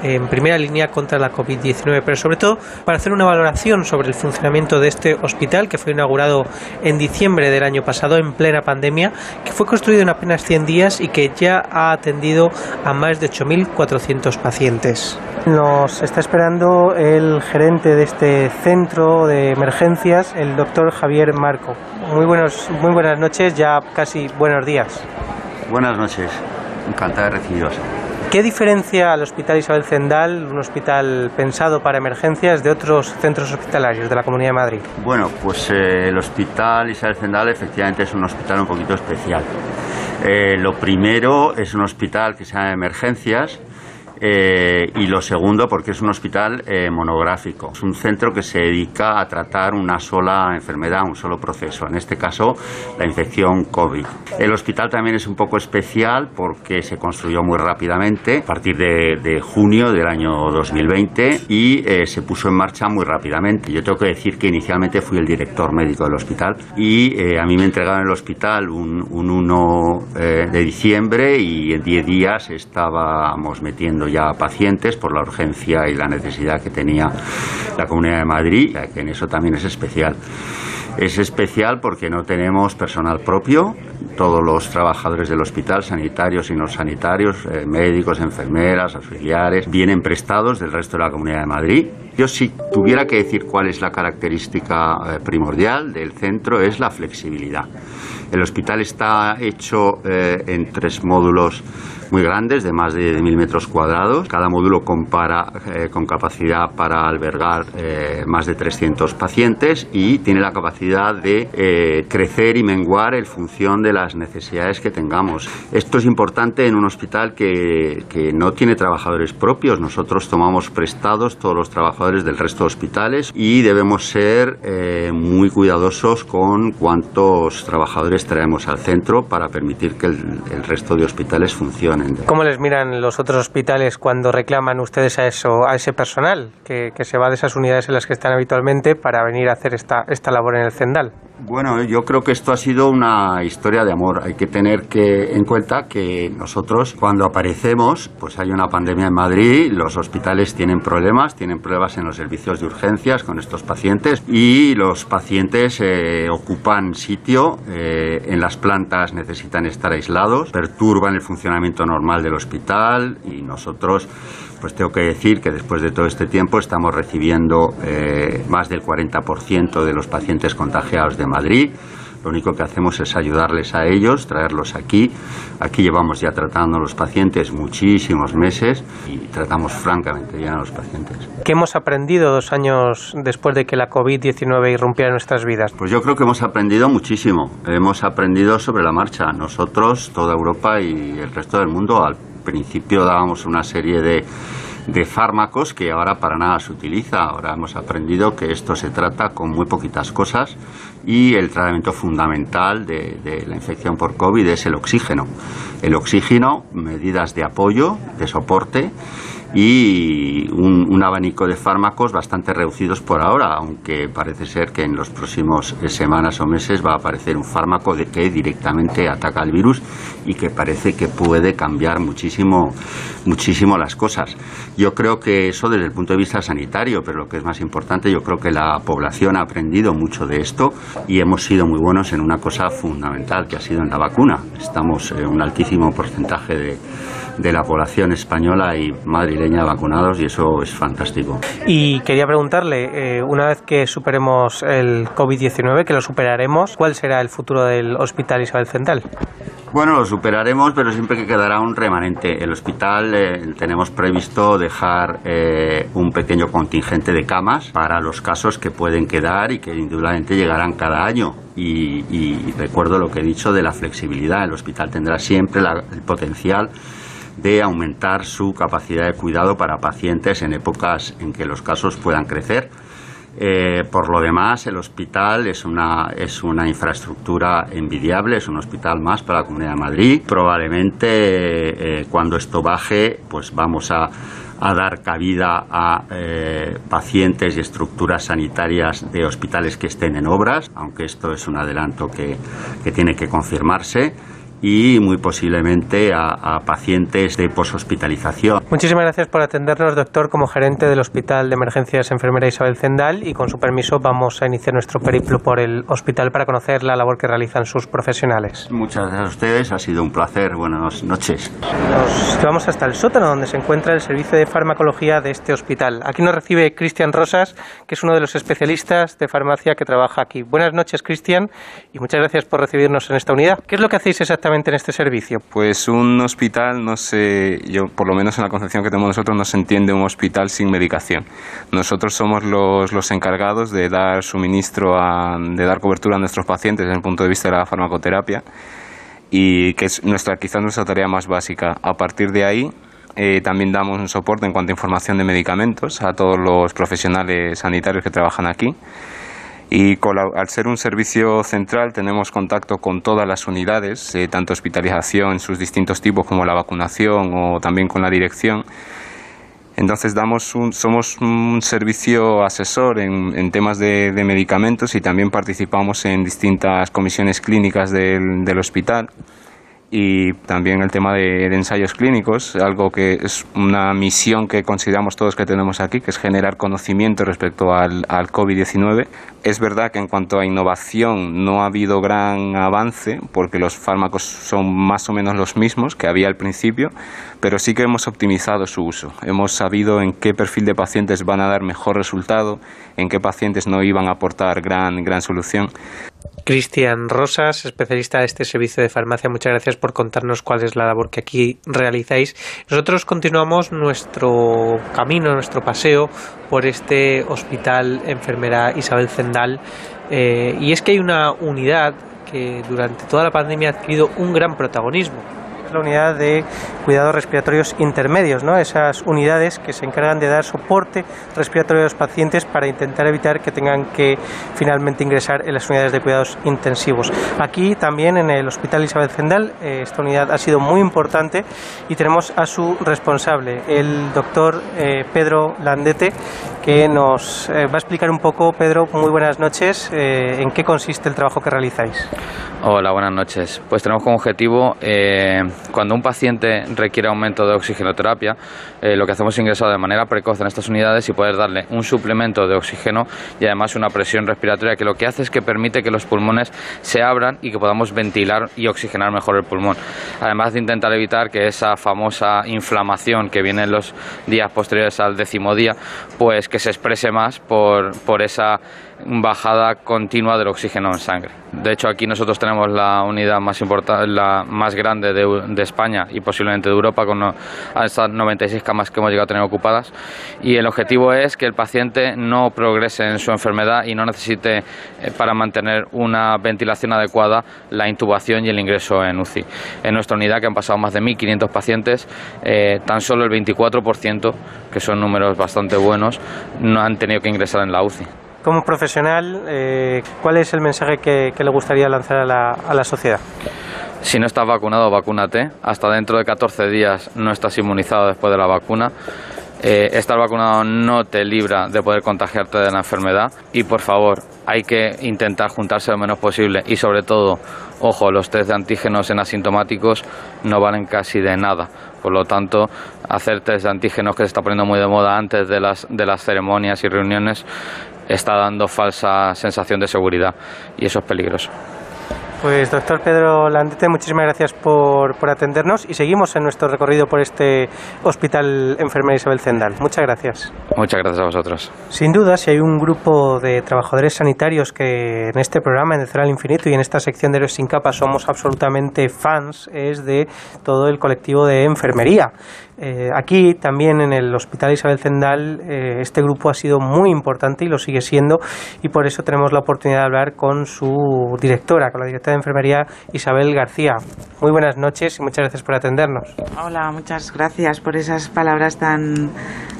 en primera línea contra la COVID-19, pero sobre todo para hacer una valoración sobre el funcionamiento de este hospital que fue inaugurado en diciembre del año pasado en plena pandemia, que fue construido en apenas 100 días y que ya ha atendido a más de 8.400 pacientes. Nos está esperando el gerente de este centro de emergencias, el doctor Javier Marco. Muy, buenos, muy buenas noches, ya casi buenos días. Buenas noches, encantado de recibiros. ¿Qué diferencia al Hospital Isabel Zendal, un hospital pensado para emergencias, de otros centros hospitalarios de la Comunidad de Madrid? Bueno, pues eh, el Hospital Isabel Zendal efectivamente es un hospital un poquito especial. Eh, lo primero es un hospital que se llama emergencias, eh, y lo segundo, porque es un hospital eh, monográfico. Es un centro que se dedica a tratar una sola enfermedad, un solo proceso, en este caso la infección COVID. El hospital también es un poco especial porque se construyó muy rápidamente, a partir de, junio del año 2020, y eh, se puso en marcha muy rápidamente. Yo tengo que decir que inicialmente fui el director médico del hospital y a mí me entregaron el hospital un, un 1 de diciembre y en 10 días estábamos metiendo ya pacientes por la urgencia y la necesidad que tenía la Comunidad de Madrid, que en eso también es especial. Es especial porque no tenemos personal propio, todos los trabajadores del hospital, sanitarios y no sanitarios, eh, médicos, enfermeras, auxiliares, vienen prestados del resto de la Comunidad de Madrid. Yo si tuviera que decir cuál es la característica eh, primordial del centro es la flexibilidad. El hospital está hecho eh, en tres módulos muy grandes, de más de mil metros cuadrados. Cada módulo compara eh, con capacidad para albergar eh, más de 300 pacientes y tiene la capacidad de eh, crecer y menguar en función de las necesidades que tengamos. Esto es importante en un hospital que, que no tiene trabajadores propios. Nosotros tomamos prestados todos los trabajadores del resto de hospitales y debemos ser muy cuidadosos con cuántos trabajadores traemos al centro para permitir que el, resto de hospitales ¿Cómo les miran los otros hospitales cuando reclaman ustedes a eso, a ese personal que, que se va de esas unidades en las que están habitualmente para venir a hacer esta, esta labor en el Zendal? Bueno, yo creo que esto ha sido una historia de amor. Hay que tener que en cuenta que nosotros cuando aparecemos, pues hay una pandemia en Madrid, los hospitales tienen problemas, tienen pruebas en los servicios de urgencias con estos pacientes y los pacientes eh, ocupan sitio eh, en las plantas, necesitan estar aislados, perturban el funcionamiento normal del hospital y nosotros pues tengo que decir que después de todo este tiempo estamos recibiendo eh, más del 40% de los pacientes contagiados de Madrid. Lo único que hacemos es ayudarles a ellos, traerlos aquí. Aquí llevamos ya tratando a los pacientes muchísimos meses y tratamos francamente bien a los pacientes. ¿Qué hemos aprendido dos años después de que la COVID-19 irrumpiera en nuestras vidas? Pues yo creo que hemos aprendido muchísimo. Hemos aprendido sobre la marcha. Nosotros, toda Europa y el resto del mundo, al principio dábamos una serie de, de fármacos que ahora para nada se utiliza. Ahora hemos aprendido que esto se trata con muy poquitas cosas y el tratamiento fundamental de, de, la infección por COVID es el oxígeno. El oxígeno, medidas de apoyo, de soporte y un, abanico de fármacos bastante reducidos por ahora, aunque parece ser que en los próximos semanas o meses va a aparecer un fármaco de que directamente ataca el virus y que parece que puede cambiar muchísimo, muchísimo las cosas. Yo creo que eso desde el punto de vista sanitario, pero lo que es más importante, yo creo que la población ha aprendido mucho de esto y hemos sido muy buenos en una cosa fundamental que ha sido en la vacuna. Estamos en un altísimo porcentaje de de la población española y madrileña vacunados y eso es fantástico. Y quería preguntarle, eh, una vez que superemos el COVID-19, que lo superaremos, ¿cuál será el futuro del Hospital Isabel Central? Bueno, lo superaremos, pero siempre que quedará un remanente. El hospital eh, tenemos previsto dejar eh, un pequeño contingente de camas para los casos que pueden quedar y que indudablemente llegarán cada año. Y, recuerdo lo que he dicho de la flexibilidad. El hospital tendrá siempre el potencial de aumentar su capacidad de cuidado para pacientes en épocas en que los casos puedan crecer. Eh, por lo demás, el hospital es una, es una infraestructura envidiable, es un hospital más para la Comunidad de Madrid. Probablemente eh, cuando esto baje, pues vamos a, dar cabida a eh, pacientes y estructuras sanitarias de hospitales que estén en obras, aunque esto es un adelanto que, que tiene que confirmarse y muy posiblemente a, pacientes de poshospitalización. Muchísimas gracias por atendernos, doctor, como gerente del Hospital de Emergencias Enfermera Isabel Zendal y con su permiso vamos a iniciar nuestro periplo por el hospital para conocer la labor que realizan sus profesionales. Muchas gracias a ustedes, ha sido un placer. Buenas noches. Nos vamos hasta el sótano donde se encuentra el servicio de farmacología de este hospital. Aquí nos recibe Cristian Rosas, que es uno de los especialistas de farmacia que trabaja aquí. Buenas noches, Cristian, y muchas gracias por recibirnos en esta unidad. ¿Qué es lo que hacéis exactamente? En este servicio? Pues un hospital, no sé, yo por lo menos en la concepción que tenemos nosotros, no se entiende un hospital sin medicación. Nosotros somos los, los encargados de dar suministro, de dar cobertura a nuestros pacientes desde el punto de vista de la farmacoterapia y que es nuestra, quizás nuestra tarea más básica. A partir de ahí, eh, también damos un soporte en cuanto a información de medicamentos a todos los profesionales sanitarios que trabajan aquí. Y al ser un servicio central tenemos contacto con todas las unidades, eh, tanto hospitalización en sus distintos tipos como la vacunación o también con la dirección. Entonces damos un, somos un servicio asesor en, temas de, medicamentos y también participamos en distintas comisiones clínicas del hospital y también el tema de, ensayos clínicos, algo que es una misión que consideramos todos que tenemos aquí, que es generar conocimiento respecto al, al COVID-19. Es verdad que en cuanto a innovación no ha habido gran avance, porque los fármacos son más o menos los mismos que había al principio, pero sí que hemos optimizado su uso. Hemos sabido en qué perfil de pacientes van a dar mejor resultado, en qué pacientes no iban a aportar gran, gran solución. Cristian Rosas, especialista de este servicio de farmacia, muchas gracias por contarnos cuál es la labor que aquí realizáis. Nosotros continuamos nuestro camino, nuestro paseo por este hospital enfermera Isabel Eh, y es que hay una unidad que durante toda la pandemia ha adquirido un gran protagonismo la unidad de cuidados respiratorios intermedios, ¿no? Esas unidades que se encargan de dar soporte respiratorio a los pacientes para intentar evitar que tengan que finalmente ingresar en las unidades de cuidados intensivos. Aquí también en el Hospital Isabel Zendal eh, esta unidad ha sido muy importante y tenemos a su responsable, el doctor eh, Pedro Landete, que nos eh, va a explicar un poco, Pedro, muy buenas noches, en qué consiste el trabajo que realizáis. Hola, buenas noches. Pues tenemos como objetivo, cuando un paciente requiere aumento de oxigenoterapia, lo que hacemos es ingresar de manera precoz en estas unidades y poder darle un suplemento de oxígeno y además una presión respiratoria que lo que hace es que permite que los pulmones se abran y que podamos ventilar y oxigenar mejor el pulmón. Además de intentar evitar que esa famosa inflamación que viene en los días posteriores al décimo día, pues que se exprese más por, por esa bajada continua del oxígeno en sangre. De hecho, aquí nosotros tenemos la unidad más importante, la más grande de, España y posiblemente de Europa, con estas 96 camas que hemos llegado a tener ocupadas. Y el objetivo es que el paciente no progrese en su enfermedad y no necesite, eh, para mantener una ventilación adecuada, la intubación y el ingreso en UCI. En nuestra unidad, que han pasado más de 1.500 pacientes, eh, tan solo el 24%, que son números bastante buenos, no han tenido que ingresar en la UCI. Como profesional, eh, ¿cuál es el mensaje que, le gustaría lanzar a la, sociedad? Si no estás vacunado, vacúnate. Hasta dentro de 14 días no estás inmunizado después de la vacuna. Eh, estar vacunado no te libra de poder contagiarte de la enfermedad y por favor hay que intentar juntarse lo menos posible y sobre todo, ojo, los test de antígenos en asintomáticos no valen casi de nada. Por lo tanto, hacer test de antígenos que se está poniendo muy de moda antes de las, de las ceremonias y reuniones está dando falsa sensación de seguridad y eso es peligroso. Pues doctor Pedro Landete, muchísimas gracias por, por, atendernos y seguimos en nuestro recorrido por este Hospital Enfermera Isabel Zendal. Muchas gracias. Muchas gracias a vosotros. Sin duda, si hay un grupo de trabajadores sanitarios que en este programa, en el al Infinito y en esta sección de los sin capa somos absolutamente fans, es de todo el colectivo de enfermería. Eh, aquí también en el Hospital Isabel Zendal eh, este grupo ha sido muy importante y lo sigue siendo y por eso tenemos la oportunidad de hablar con su directora, con la directora de enfermería Isabel García. Muy buenas noches y muchas gracias por atendernos. Hola, muchas gracias por esas palabras tan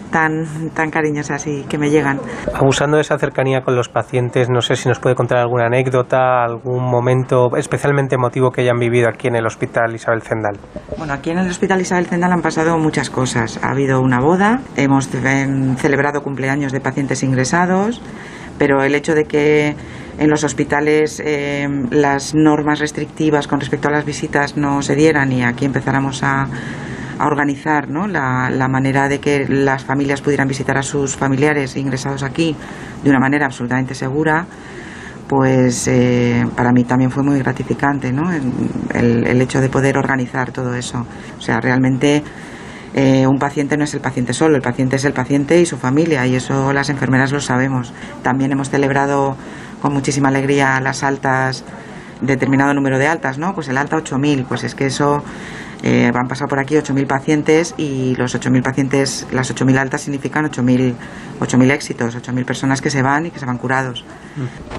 tan, tan cariñosas y que me llegan. Abusando de esa cercanía con los pacientes, no sé si nos puede contar alguna anécdota, algún momento especialmente emotivo que hayan vivido aquí en el Hospital Isabel Zendal. Bueno, aquí en el Hospital Isabel Zendal han pasado muchas cosas. Ha habido una boda, hemos celebrado cumpleaños de pacientes ingresados, pero el hecho de que en los hospitales eh, las normas restrictivas con respecto a las visitas no se dieran y aquí empezáramos a organizar ¿no? la, manera de que las familias pudieran visitar a sus familiares ingresados aquí de una manera absolutamente segura, pues eh, para mí también fue muy gratificante ¿no? el, el, hecho de poder organizar todo eso. O sea, realmente eh, un paciente no es el paciente solo, el paciente es el paciente y su familia, y eso las enfermeras lo sabemos. También hemos celebrado con muchísima alegría las altas, determinado número de altas, ¿no? Pues el alta 8000, pues es que eso eh, van a pasar por aquí 8.000 pacientes y los 8.000 pacientes, las 8.000 altas significan 8.000 éxitos, 8.000 personas que se van y que se van curados.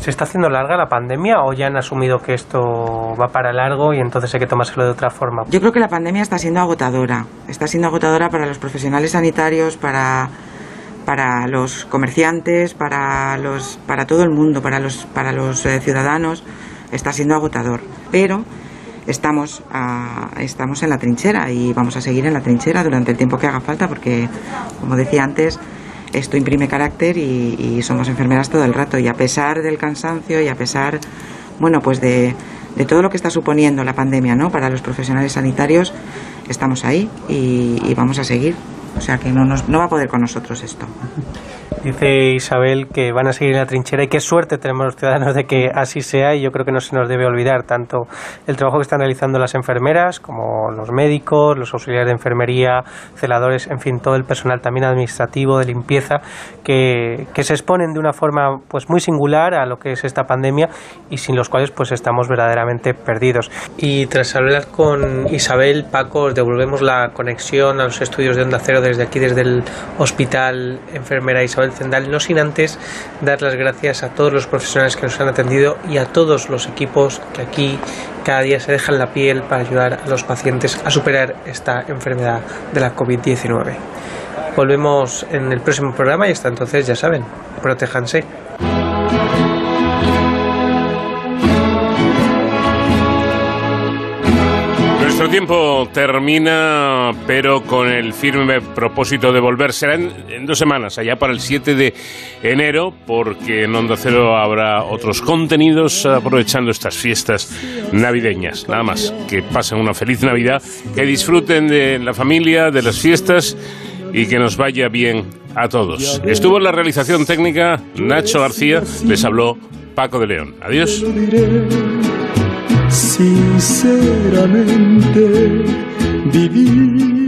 ¿Se está haciendo larga la pandemia o ya han asumido que esto va para largo y entonces hay que tomárselo de otra forma? Yo creo que la pandemia está siendo agotadora. Está siendo agotadora para los profesionales sanitarios, para para los comerciantes, para los para todo el mundo, para los para los eh, ciudadanos está siendo agotador. Pero estamos, estamos en la trinchera y vamos a seguir en la trinchera durante el tiempo que haga falta porque, como decía antes, esto imprime carácter y, somos enfermeras todo el rato y a pesar del cansancio y a pesar, bueno, pues de, de todo lo que está suponiendo la pandemia, ¿no? Para los profesionales sanitarios, estamos ahí y, y vamos a seguir. O sea que no, nos, no va a poder con nosotros esto. Dice Isabel que van a seguir en la trinchera y qué suerte tenemos los ciudadanos de que así sea y yo creo que no se nos debe olvidar tanto el trabajo que están realizando las enfermeras como los médicos, los auxiliares de enfermería, celadores, en fin, todo el personal también administrativo, de limpieza, que, se exponen de una forma pues muy singular a lo que es esta pandemia y sin los cuales pues estamos verdaderamente perdidos. Y tras hablar con Isabel, Paco, devolvemos la conexión a los estudios de Onda Cero desde aquí, desde el Hospital Enfermera Isabel Zendal, no sin antes dar las gracias a todos los profesionales que nos han atendido y a todos los equipos que aquí cada día se dejan la piel para ayudar a los pacientes a superar esta enfermedad de la COVID-19. Volvemos en el próximo programa y hasta entonces ya saben, protéjanse. Tiempo termina, pero con el firme propósito de volver. Será en, en, dos semanas, allá para el 7 de enero, porque en Onda Cero habrá otros contenidos aprovechando estas fiestas navideñas. Nada más, que pasen una feliz Navidad, que disfruten de la familia, de las fiestas y que nos vaya bien a todos. Estuvo en la realización técnica Nacho García, les habló Paco de León. Adiós. Sinceramente, vivir